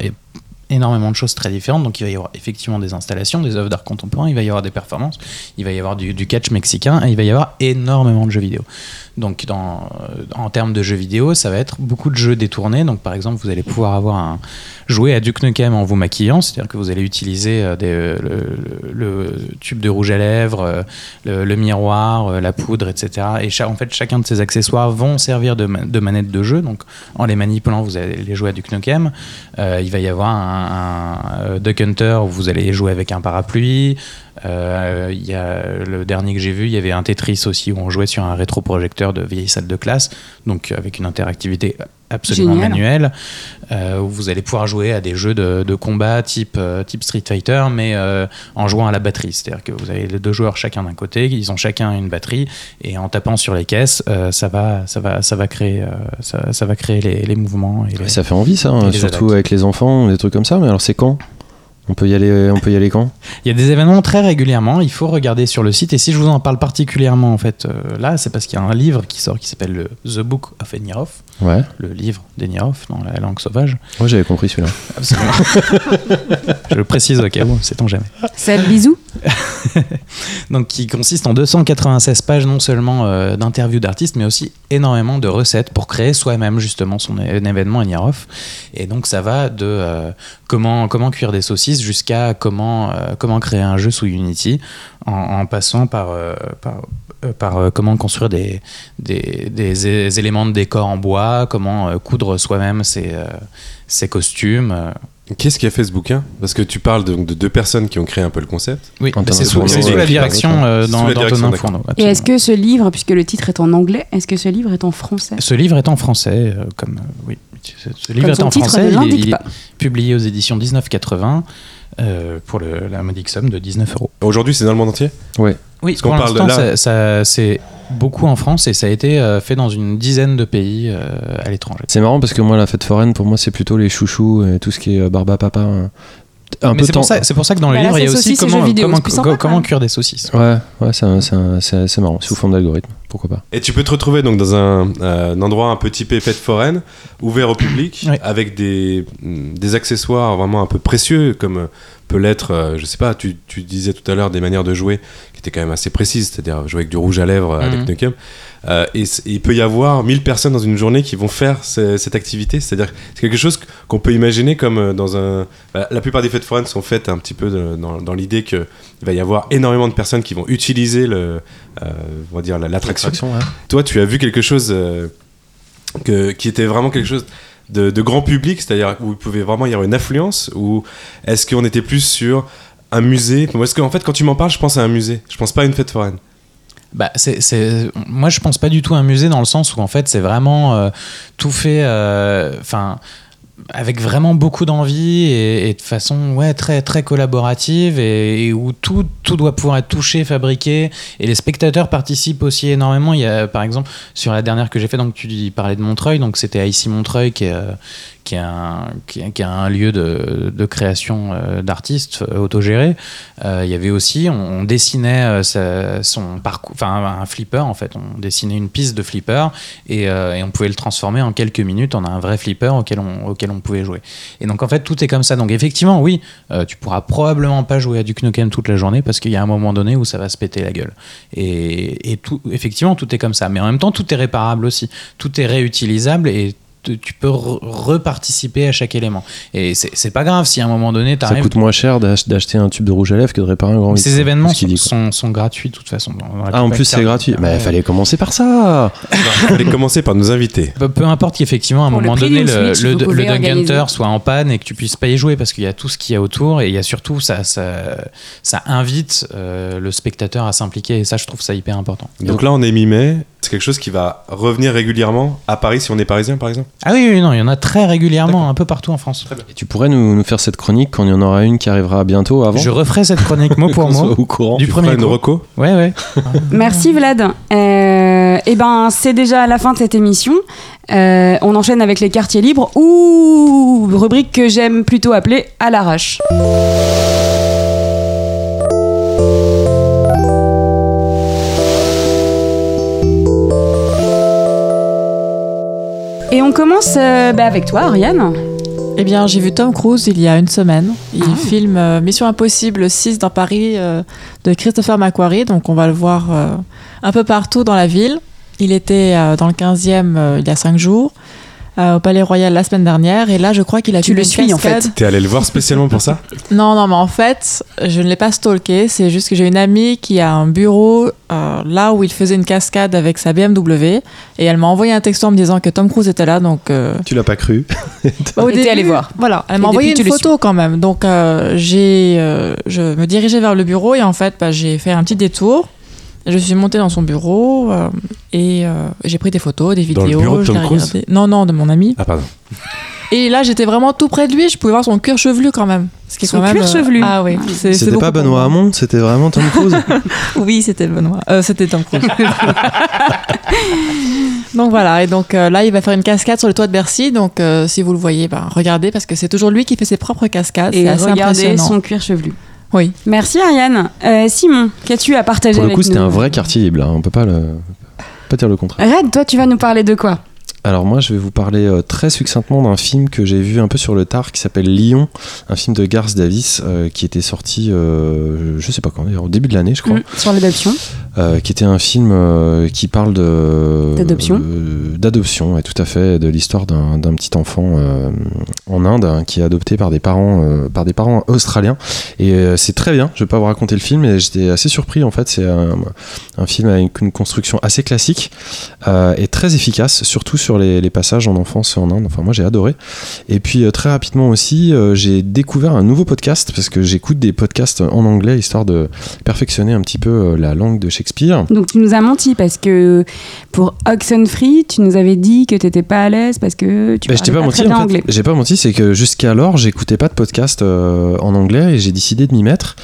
énormément de choses très différentes. Donc il va y avoir effectivement des installations, des œuvres d'art contemporain, il va y avoir des performances, il va y avoir du, catch mexicain et il va y avoir énormément de jeux vidéo. Donc euh, en termes de jeux vidéo, ça va être beaucoup de jeux détournés. Donc par exemple, vous allez pouvoir avoir un, jouer à Duke Nukem en vous maquillant, c'est-à-dire que vous allez utiliser euh, euh, le, tube de rouge à lèvres, le, miroir, la poudre, etc. Et en fait, chacun de ces accessoires vont servir de, ma- de manette de jeu. Donc, en les manipulant, vous allez les jouer à Duke Nukem. Euh, il va y avoir un, un, Duck Hunter où vous allez jouer avec un parapluie. Euh, il y a le dernier que j'ai vu, il y avait un Tetris aussi où on jouait sur un rétroprojecteur de vieilles salles de classe, donc avec une interactivité absolument Génial. manuelle, euh, où vous allez pouvoir jouer à des jeux de, de combat type, euh, type Street Fighter, mais euh, en jouant à la batterie. C'est-à-dire que vous avez les deux joueurs chacun d'un côté, ils ont chacun une batterie, et en tapant sur les caisses, euh, ça, va, ça, va, ça va créer, euh, ça, ça va créer les, les mouvements. Et les- Ça fait envie ça, hein, surtout attaques. avec les enfants, des trucs comme ça. Mais alors c'est quand? On peut y aller, on peut y aller quand? Il y a des événements très régulièrement, il faut regarder sur le site. Et si je vous en parle particulièrement en fait euh, là, c'est parce qu'il y a un livre qui sort qui s'appelle le The Book of Enirov, Ouais, le livre d'Enirov dans la langue sauvage. moi j'avais compris celui-là. Absolument. [laughs] je le précise au cas où, sait-on jamais. Seb, bisous. [laughs] Donc qui consiste en 296 pages non seulement euh, d'interviews d'artistes, mais aussi énormément de recettes pour créer soi-même justement son événement Enirov. Et donc ça va de euh, comment, comment cuire des saucisses jusqu'à comment, euh, comment créer un jeu sous Unity, en, passant par, euh, euh, comment construire des, des, éléments de décor en bois, comment coudre soi-même ses costumes. Qu'est-ce qui a fait ce bouquin? Parce que tu parles de, de deux personnes qui ont créé un peu le concept. Oui, c'est sous, sous la direction euh, Sous d'An- la direction, d'Antonin d'accord. Fourneau. Et est-ce que ce livre, puisque le titre est en anglais, est-ce que ce livre est en français? Ce livre est en français, euh, comme euh, oui. Ce ce livre Comme est en français, il il est, pas. publié aux éditions 1980 euh, pour le- la modique somme de 19 euros. Aujourd'hui, c'est dans le monde entier? Oui, qu'on pour parle de l'instant, là- ça- ça- c'est beaucoup en France et ça a été euh, fait dans une dizaine de pays euh, à l'étranger. C'est marrant parce que moi la fête foraine pour moi c'est plutôt les chouchous et tout ce qui est euh, barba papa. Un Mais peu c'est pour, ça, c'est pour ça que dans le Bah là, livre, il y a aussi comment, vidéo, comment, sympa, co- comment cuire des saucisses. Ouais, ouais, c'est c'est- c'est- c'est marrant. Sous forme d'algorithme, pourquoi pas. Et tu peux te retrouver donc dans un, euh, un endroit un peu typé fête foraine, ouvert au public, Oui. avec des, mm, des accessoires vraiment un peu précieux, comme euh, peut l'être, euh, je sais pas, tu, tu disais tout à l'heure des manières de jouer qui étaient quand même assez précises, c'est-à-dire jouer avec du rouge à lèvres euh, avec Mhm. Nukem. Euh, et il peut y avoir 1000 personnes dans une journée qui vont faire ce- cette activité, c'est-à-dire que c'est quelque chose qu'on peut imaginer comme euh, dans un. bah, la plupart des fêtes foraines sont faites un petit peu de- dans, dans l'idée qu'il va y avoir énormément de personnes qui vont utiliser le, euh, on va dire la- l'attraction. Attraction, ouais. Toi, tu as vu quelque chose euh, que, qui était vraiment quelque chose de, de grand public, c'est-à-dire où il pouvait vraiment y avoir une affluence, ou est-ce qu'on était plus sur un musée? Parce qu'en fait, quand tu m'en parles, je pense à un musée. Je pense pas à une fête foraine. Bah, c'est, c'est- moi, je pense pas du tout à un musée dans le sens où en fait, c'est vraiment euh, tout fait, euh, enfin, avec vraiment beaucoup d'envie et, de façon ouais très très collaborative et, où tout tout doit pouvoir être touché, fabriqué et les spectateurs participent aussi énormément. Il y a par exemple sur la dernière que j'ai fait, donc tu parlais de Montreuil, donc c'était ici Montreuil qui est euh, qui est un, lieu de, création euh, d'artistes euh, autogérés. Euh, il y avait aussi, on, dessinait son parcours, enfin un flipper en fait, on dessinait une piste de flipper et, on pouvait le transformer en quelques minutes en un vrai flipper auquel on, pouvait jouer. Et donc en fait tout est comme ça. Donc effectivement oui, tu pourras probablement pas jouer à du Nukem toute la journée parce qu'il y a un moment donné où ça va se péter la gueule. Et, effectivement tout est comme ça. Mais en même temps tout est réparable aussi, tout est réutilisable et tu peux re- reparticiper à chaque élément. Et c'est pas grave si à un moment donné, tu Ça coûte moins cher d'ach- d'acheter un tube de rouge à lèvres que de réparer un grand Ces événements sont, dit, quoi. sont, sont gratuits de toute façon. Ah, en plus c'est gratuit. Mais Ouais. il fallait commencer par ça. Il fallait commencer par nous inviter. Peu, peu importe qu'effectivement, à un Pour moment donné, le, Switch, le, le. Hunter soit en panne et que tu puisses pas y jouer parce qu'il y a tout ce qu'il y a autour et il y a surtout, ça, ça, ça invite euh, le spectateur à s'impliquer et ça, je trouve ça hyper important. Donc là, on est mi-mai. C'est quelque chose qui va revenir régulièrement à Paris si on est parisien, par exemple Ah oui, oui, non, il y en a très régulièrement, un peu partout en France. Et tu pourrais nous, nous faire cette chronique quand il y en aura une qui arrivera bientôt avant Je referai cette chronique mot [laughs] pour mot. au courant. Du Tu premier une reco Ouais, ouais. [laughs] Merci Vlad. Euh, et ben c'est déjà la fin de cette émission. Euh, on enchaîne avec les quartiers libres ou rubrique que j'aime plutôt appeler à l'arrache. Et on commence euh, bah, avec toi, Ariane. Eh bien, j'ai vu Tom Cruise il y a une semaine. Il Ah. filme euh, Mission Impossible 6 dans Paris euh, de Christopher McQuarrie. Donc, on va le voir un peu partout dans la ville. Il était dans le 15e euh, il y a 5 jours, euh, au Palais Royal la semaine dernière. Et là, je crois qu'il a Tu le une suis, en cascade. fait. T'es allé le voir spécialement pour ça? Non, non, mais en fait, je ne l'ai pas stalké. C'est juste que j'ai une amie qui a un bureau euh, là où il faisait une cascade avec sa BMW. Et elle m'a envoyé un texto en me disant que Tom Cruise était là. Donc, euh, Tu l'as pas cru bah, [laughs] au début, allé voir. Voilà, elle m'a envoyé depuis, une photo quand même. Donc, euh, j'ai, euh, je me dirigeais vers le bureau et en fait, bah, j'ai fait un petit détour. Je suis montée dans son bureau euh, et euh, j'ai pris des photos, des Dans le vidéos. bureau de Tom Cruise. Non, non, de mon ami. Ah, pardon. Et là, j'étais vraiment tout près de lui. Je pouvais voir son cuir chevelu quand même. Ce qui est Son quand même, cuir euh, chevelu. Ah oui. c'est- c'est C'était pas Benoît. Hamon, c'était vraiment Tom Cruise. [laughs] Oui, c'était Benoît. Euh, c'était Tom Cruise. [laughs] donc voilà, et donc euh, là, il va faire une cascade sur le toit de Bercy. Donc euh, si vous le voyez, ben, regardez parce que c'est toujours lui qui fait ses propres cascades. Et assez regardez impressionnant. son cuir chevelu. Oui. Merci Ariane. Euh, Simon, qu'as-tu à partager Pour le avec coup, c'était un vrai quartier libre. là. On peut pas le pas dire le contraire. Red, toi, tu vas nous parler de quoi? Alors moi, je vais vous parler euh, très succinctement d'un film que j'ai vu un peu sur le tard qui s'appelle Lyon, un film de Garth Davis euh, qui était sorti, euh, je sais pas quand, au début de l'année, je crois. Mm, Sur l'adoption. Euh, qui était un film euh, qui parle de D'adoption. euh, d'adoption, ouais, tout à fait, de l'histoire d'un d'un petit enfant en Inde hein, qui est adopté par des parents par des parents australiens et c'est très bien. Je vais pas vous raconter le film, mais j'étais assez surpris en fait. C'est un, un film avec une construction assez classique et très efficace, surtout sur les, les passages en enfance en Inde. Enfin moi j'ai adoré. Et puis très rapidement aussi, j'ai découvert un nouveau podcast parce que j'écoute des podcasts en anglais histoire de perfectionner un petit peu la langue de Shakespeare. Donc, tu nous as menti parce que pour Oxenfree, tu nous avais dit que tu n'étais pas à l'aise parce que tu Bah, parlais pas très menti bien en fait. anglais. J'ai pas menti, c'est que jusqu'alors j'écoutais pas de podcast euh, en anglais et j'ai décidé de m'y mettre.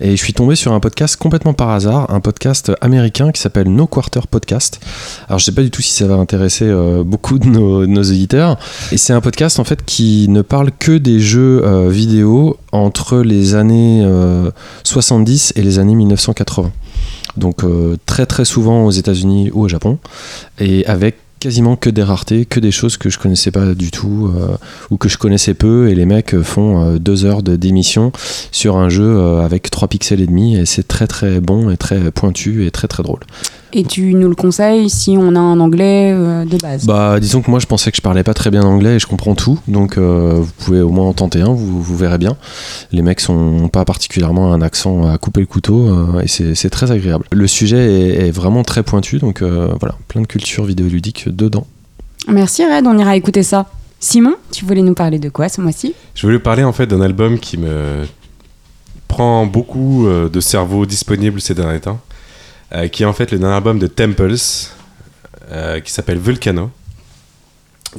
Et je suis tombé sur un podcast complètement par hasard, un podcast américain qui s'appelle No Quarter Podcast. Alors je sais pas du tout si ça va intéresser euh, beaucoup de nos, de nos auditeurs. Et c'est un podcast en fait qui ne parle que des jeux euh, vidéo entre les années euh, 70 et les années 1980. Donc euh, très très souvent aux États-Unis ou au Japon. Et avec quasiment que des raretés, que des choses que je connaissais pas du tout euh, ou que je connaissais peu. Et les mecs euh, font deux heures de d'émission sur un jeu avec 3 pixels et demi. Et c'est très très bon et très pointu et très très drôle. Et tu nous le conseilles si on a un anglais euh, de base? Bah disons que moi je pensais que je parlais pas très bien anglais et je comprends tout donc euh, vous pouvez au moins en tenter un, vous, vous verrez bien. Les mecs sont pas particulièrement un accent à couper le couteau euh, et c'est très agréable. Le sujet est, est vraiment très pointu donc euh, voilà, plein de culture vidéoludique dedans. Merci Red, on ira écouter ça. Simon, tu voulais nous parler de quoi ce mois-ci? Je voulais parler en fait d'un album qui me prend beaucoup de cerveau disponible ces derniers temps, euh, qui est en fait le dernier album de Temples, euh, qui s'appelle Volcano,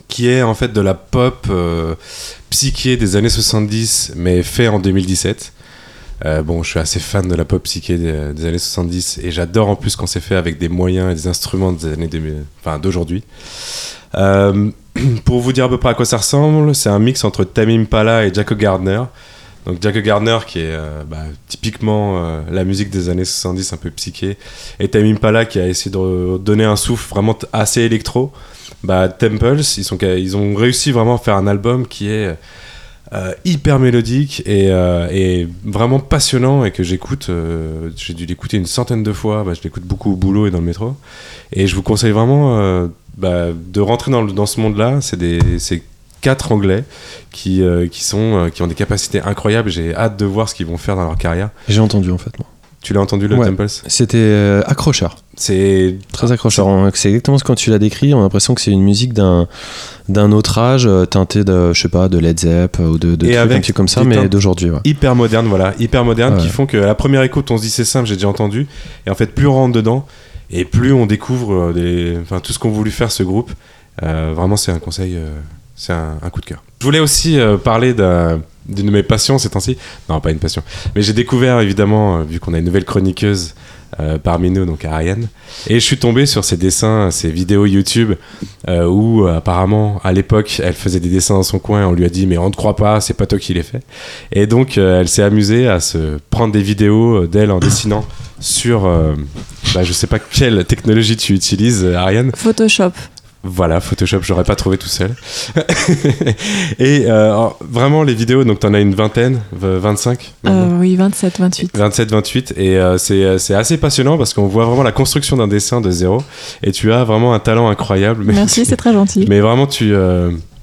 qui est en fait de la pop euh, psyché des années 70, mais fait en 2017. Euh, bon, je suis assez fan de la pop psyché des, des années 70 et j'adore en plus quand c'est fait avec des moyens et des instruments des années 2000 enfin, d'aujourd'hui. [clears throat] Pour vous dire à peu près à quoi ça ressemble, c'est un mix entre Tamim Pala et Jacko Gardner. Donc Jacko Gardner qui est euh, bah, typiquement euh, la musique des années 70 un peu psyché et Tamim Pala qui a essayé de donner un souffle vraiment assez électro. Bah, Temples, ils, ont réussi vraiment à faire un album qui est euh, hyper mélodique et, vraiment passionnant et que j'écoute. J'ai dû l'écouter une centaine de fois. Bah, je l'écoute beaucoup au boulot et dans le métro. Et je vous conseille vraiment bah, de rentrer dans, ce monde-là. C'est quatre Anglais qui, euh, qui, sont, euh, qui ont des capacités incroyables. J'ai hâte de voir ce qu'ils vont faire dans leur carrière. J'ai entendu en fait moi. Tu l'as entendu, le Ouais. Temples? C'était euh, accrocheur. C'est Très accrocheur. C'est exactement ce que tu l'as décrit. On a l'impression que c'est une musique d'un d'un autre âge, euh, teintée de, je sais pas, de Led Zepp ou de, de Et trucs avec un petit comme ça, mais d'aujourd'hui. ouais. hyper moderne, voilà, hyper moderne, Ouais. qui font que à la première écoute, on se dit c'est simple, j'ai déjà entendu, et en fait, plus on rentre dedans, et plus on découvre des, enfin, tout ce qu'ont voulu faire ce groupe. Euh, vraiment, c'est un conseil, euh, c'est un, coup de cœur. Je voulais aussi euh, parler d'un- d'une de mes passions ces temps-ci. Non, pas une passion, mais j'ai découvert évidemment, euh, vu qu'on a une nouvelle chroniqueuse euh, parmi nous, donc Ariane, et je suis tombé sur ses dessins, ses vidéos YouTube, où apparemment à l'époque, elle faisait des dessins dans son coin, et on lui a dit mais on ne te croit pas, c'est pas toi qui les fait. Et donc, elle s'est amusée à se prendre des vidéos d'elle en dessinant sur. bah, je sais pas quelle technologie tu utilises, Ariane. Photoshop. Voilà, Photoshop, j'aurais pas trouvé tout seul. [laughs] et euh, alors, vraiment, les vidéos, donc t'en as une vingtaine, v- 25 maintenant Euh, oui, 27, 28. 27, 28, et euh, c'est assez passionnant parce qu'on voit vraiment la construction d'un dessin de zéro, et tu as vraiment un talent incroyable. Mais, Merci, c'est très gentil. [laughs] mais vraiment, tu,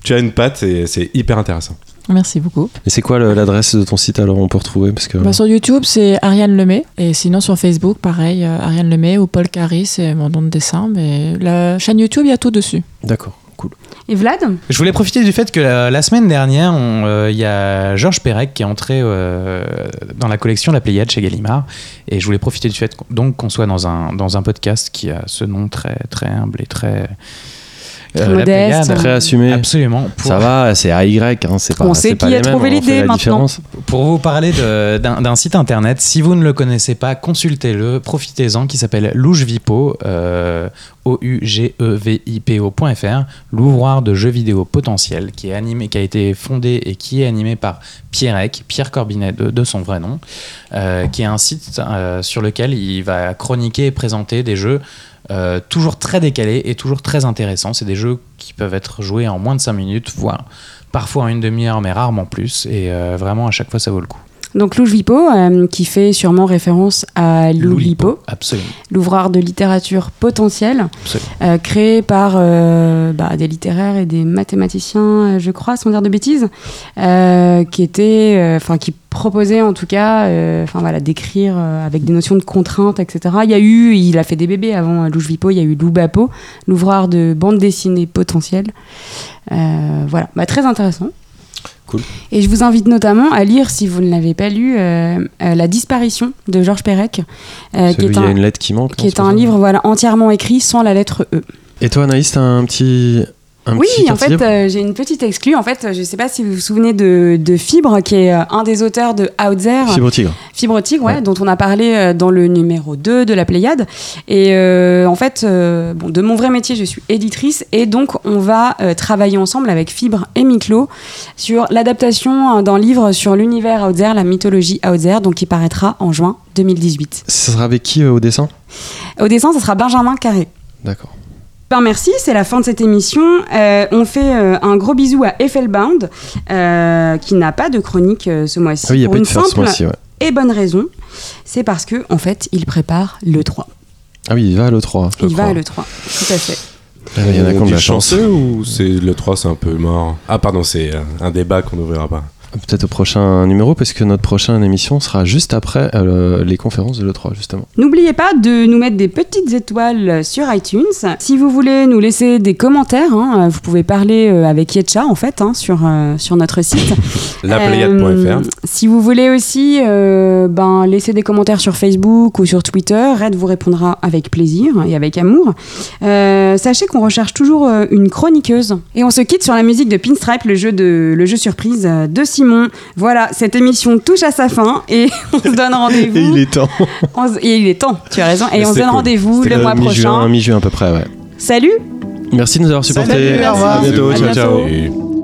tu as une patte et c'est hyper intéressant. Merci beaucoup. Et c'est quoi l'adresse de ton site alors on peut retrouver parce que Bah, sur YouTube, c'est Ariane Lemay. Et sinon, sur Facebook, pareil, euh, Ariane Lemay ou Paul Carry, c'est mon nom de dessin. Mais la chaîne YouTube, il y a tout dessus. D'accord, cool. Et Vlad Je voulais profiter du fait que la, la semaine dernière, euh, il y a Georges Perec qui est entré euh, dans la collection La Pléiade chez Gallimard. Et je voulais profiter du fait qu'on- donc qu'on soit dans un, dans un podcast qui a ce nom très, très humble et très. Très La modeste. Très assumé. Absolument. Pour, Ça va, c'est AY, hein, c'est pas. On sait qui a trouvé l'idée maintenant. différence. pour vous parler de- d'un d'un site internet, si vous ne le connaissez pas, consultez-le, profitez-en, qui s'appelle Lougevipo, euh, O-U-G-E-V-I-P-O.fr, l'ouvroir de jeux vidéo potentiel, qui, est animé, qui a été fondé et qui est animé par Pierrec, Pierre Corbinet de, de son vrai nom, euh, qui est un site euh, sur lequel il va chroniquer et présenter des jeux euh, toujours très décalés et toujours très intéressants. C'est des jeux qui peuvent être joués en moins de 5 minutes, voire parfois en une demi-heure, mais rarement plus. Et euh, vraiment, à chaque fois, ça vaut le coup. Donc Louche Vipo, euh, qui fait sûrement référence à Loulipo, l'ouvreur de littérature potentielle, euh, créé par euh, bah, des littéraires et des mathématiciens, euh, je crois, sans dire de bêtises, qui était, enfin, qui proposait en tout cas, enfin voilà, d'écrire avec des notions de contraintes, etc. Il y a eu, il a fait des bébés avant Vipo, il y a eu Lou Bapo, l'ouvreur de bande dessinée potentielle. Voilà, bah, très intéressant. Cool. Et je vous invite notamment à lire, si vous ne l'avez pas lu, euh, euh, La disparition de Georges Perec, euh, qui est il y a un, une lettre qui manque. qui non, est un livre voilà, entièrement écrit sans la lettre E. Et toi, Anaïs, t'as un petit. Un oui, en fait, euh, j'ai une petite exclue. En fait, je ne sais pas si vous vous souvenez de, de Fibre, qui est euh, un des auteurs de Outzer. Fibre Tigre. Fibre Tigre, ouais, Ouais. dont on a parlé euh, dans le numéro 2 de la Pléiade. Et en fait, bon, de mon vrai métier, je suis éditrice. Et donc, on va travailler ensemble avec Fibre et Miklo sur l'adaptation euh, d'un livre sur l'univers Outzer, la mythologie Outzer, donc qui paraîtra en juin 2018. Ça sera avec qui au dessin? Au dessin, ça sera Benjamin Carré. D'accord. Ben merci, c'est la fin de cette émission. Euh, on fait euh, un gros bisou à Effelbound, euh, qui n'a pas de chronique euh, ce mois-ci. Ah oui, il n'y a pas une de faire ce mois-ci, ouais. et bonne raison. C'est parce que en fait, il prépare le 3. Ah oui, il va à l'E3. je Il va à le 3. Tout à fait. Ah, Il y en a qui ont de la chance. chanceux ou c'est le 3 c'est un peu mort? Ah pardon, c'est un débat qu'on n'ouvrira pas. Peut-être au prochain numéro, parce que notre prochaine émission sera juste après euh, les conférences de l'E3, justement. N'oubliez pas de nous mettre des petites étoiles sur iTunes. Si vous voulez nous laisser des commentaires, hein, vous pouvez parler euh, avec Yetcha en fait hein, sur, euh, sur notre site. [laughs] Lapléiade.fr. Euh, si vous voulez aussi euh, ben, laisser des commentaires sur Facebook ou sur Twitter, Red vous répondra avec plaisir et avec amour. Euh, sachez qu'on recherche toujours euh, une chroniqueuse. Et on se quitte sur la musique de Pinstripe, le jeu, de, le jeu surprise euh, de Simon. Voilà, cette émission touche à sa fin et [laughs] on se donne rendez-vous. Et il est temps. on se- et il est temps, tu as raison. Et Mais on se donne cool. rendez-vous le mois mi-juin, prochain. mi-juin à peu près, ouais. Salut Merci de nous avoir supportés. Salut, au revoir. À bientôt. À Ciao, ciao.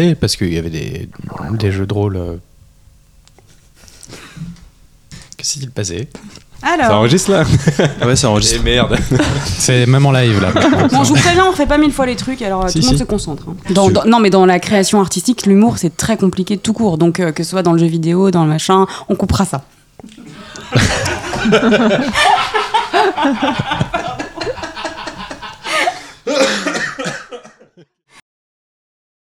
Bientôt. Et- En, en 3D, parce qu'il y avait des, des jeux de rôle. euh, Que s'est-il passé? Ça Alors, enregistre là? Ah ouais, ça Eh enregistre. merde [laughs] C'est même en live là. bon, je vous préviens, on refait pas mille fois les trucs, alors euh, Si, tout le monde si. se concentre. hein. Dans- dans- non, mais dans la création artistique, l'humour, c'est très compliqué tout court. Donc, euh, que ce soit dans le jeu vidéo, dans le machin, on coupera ça. [laughs]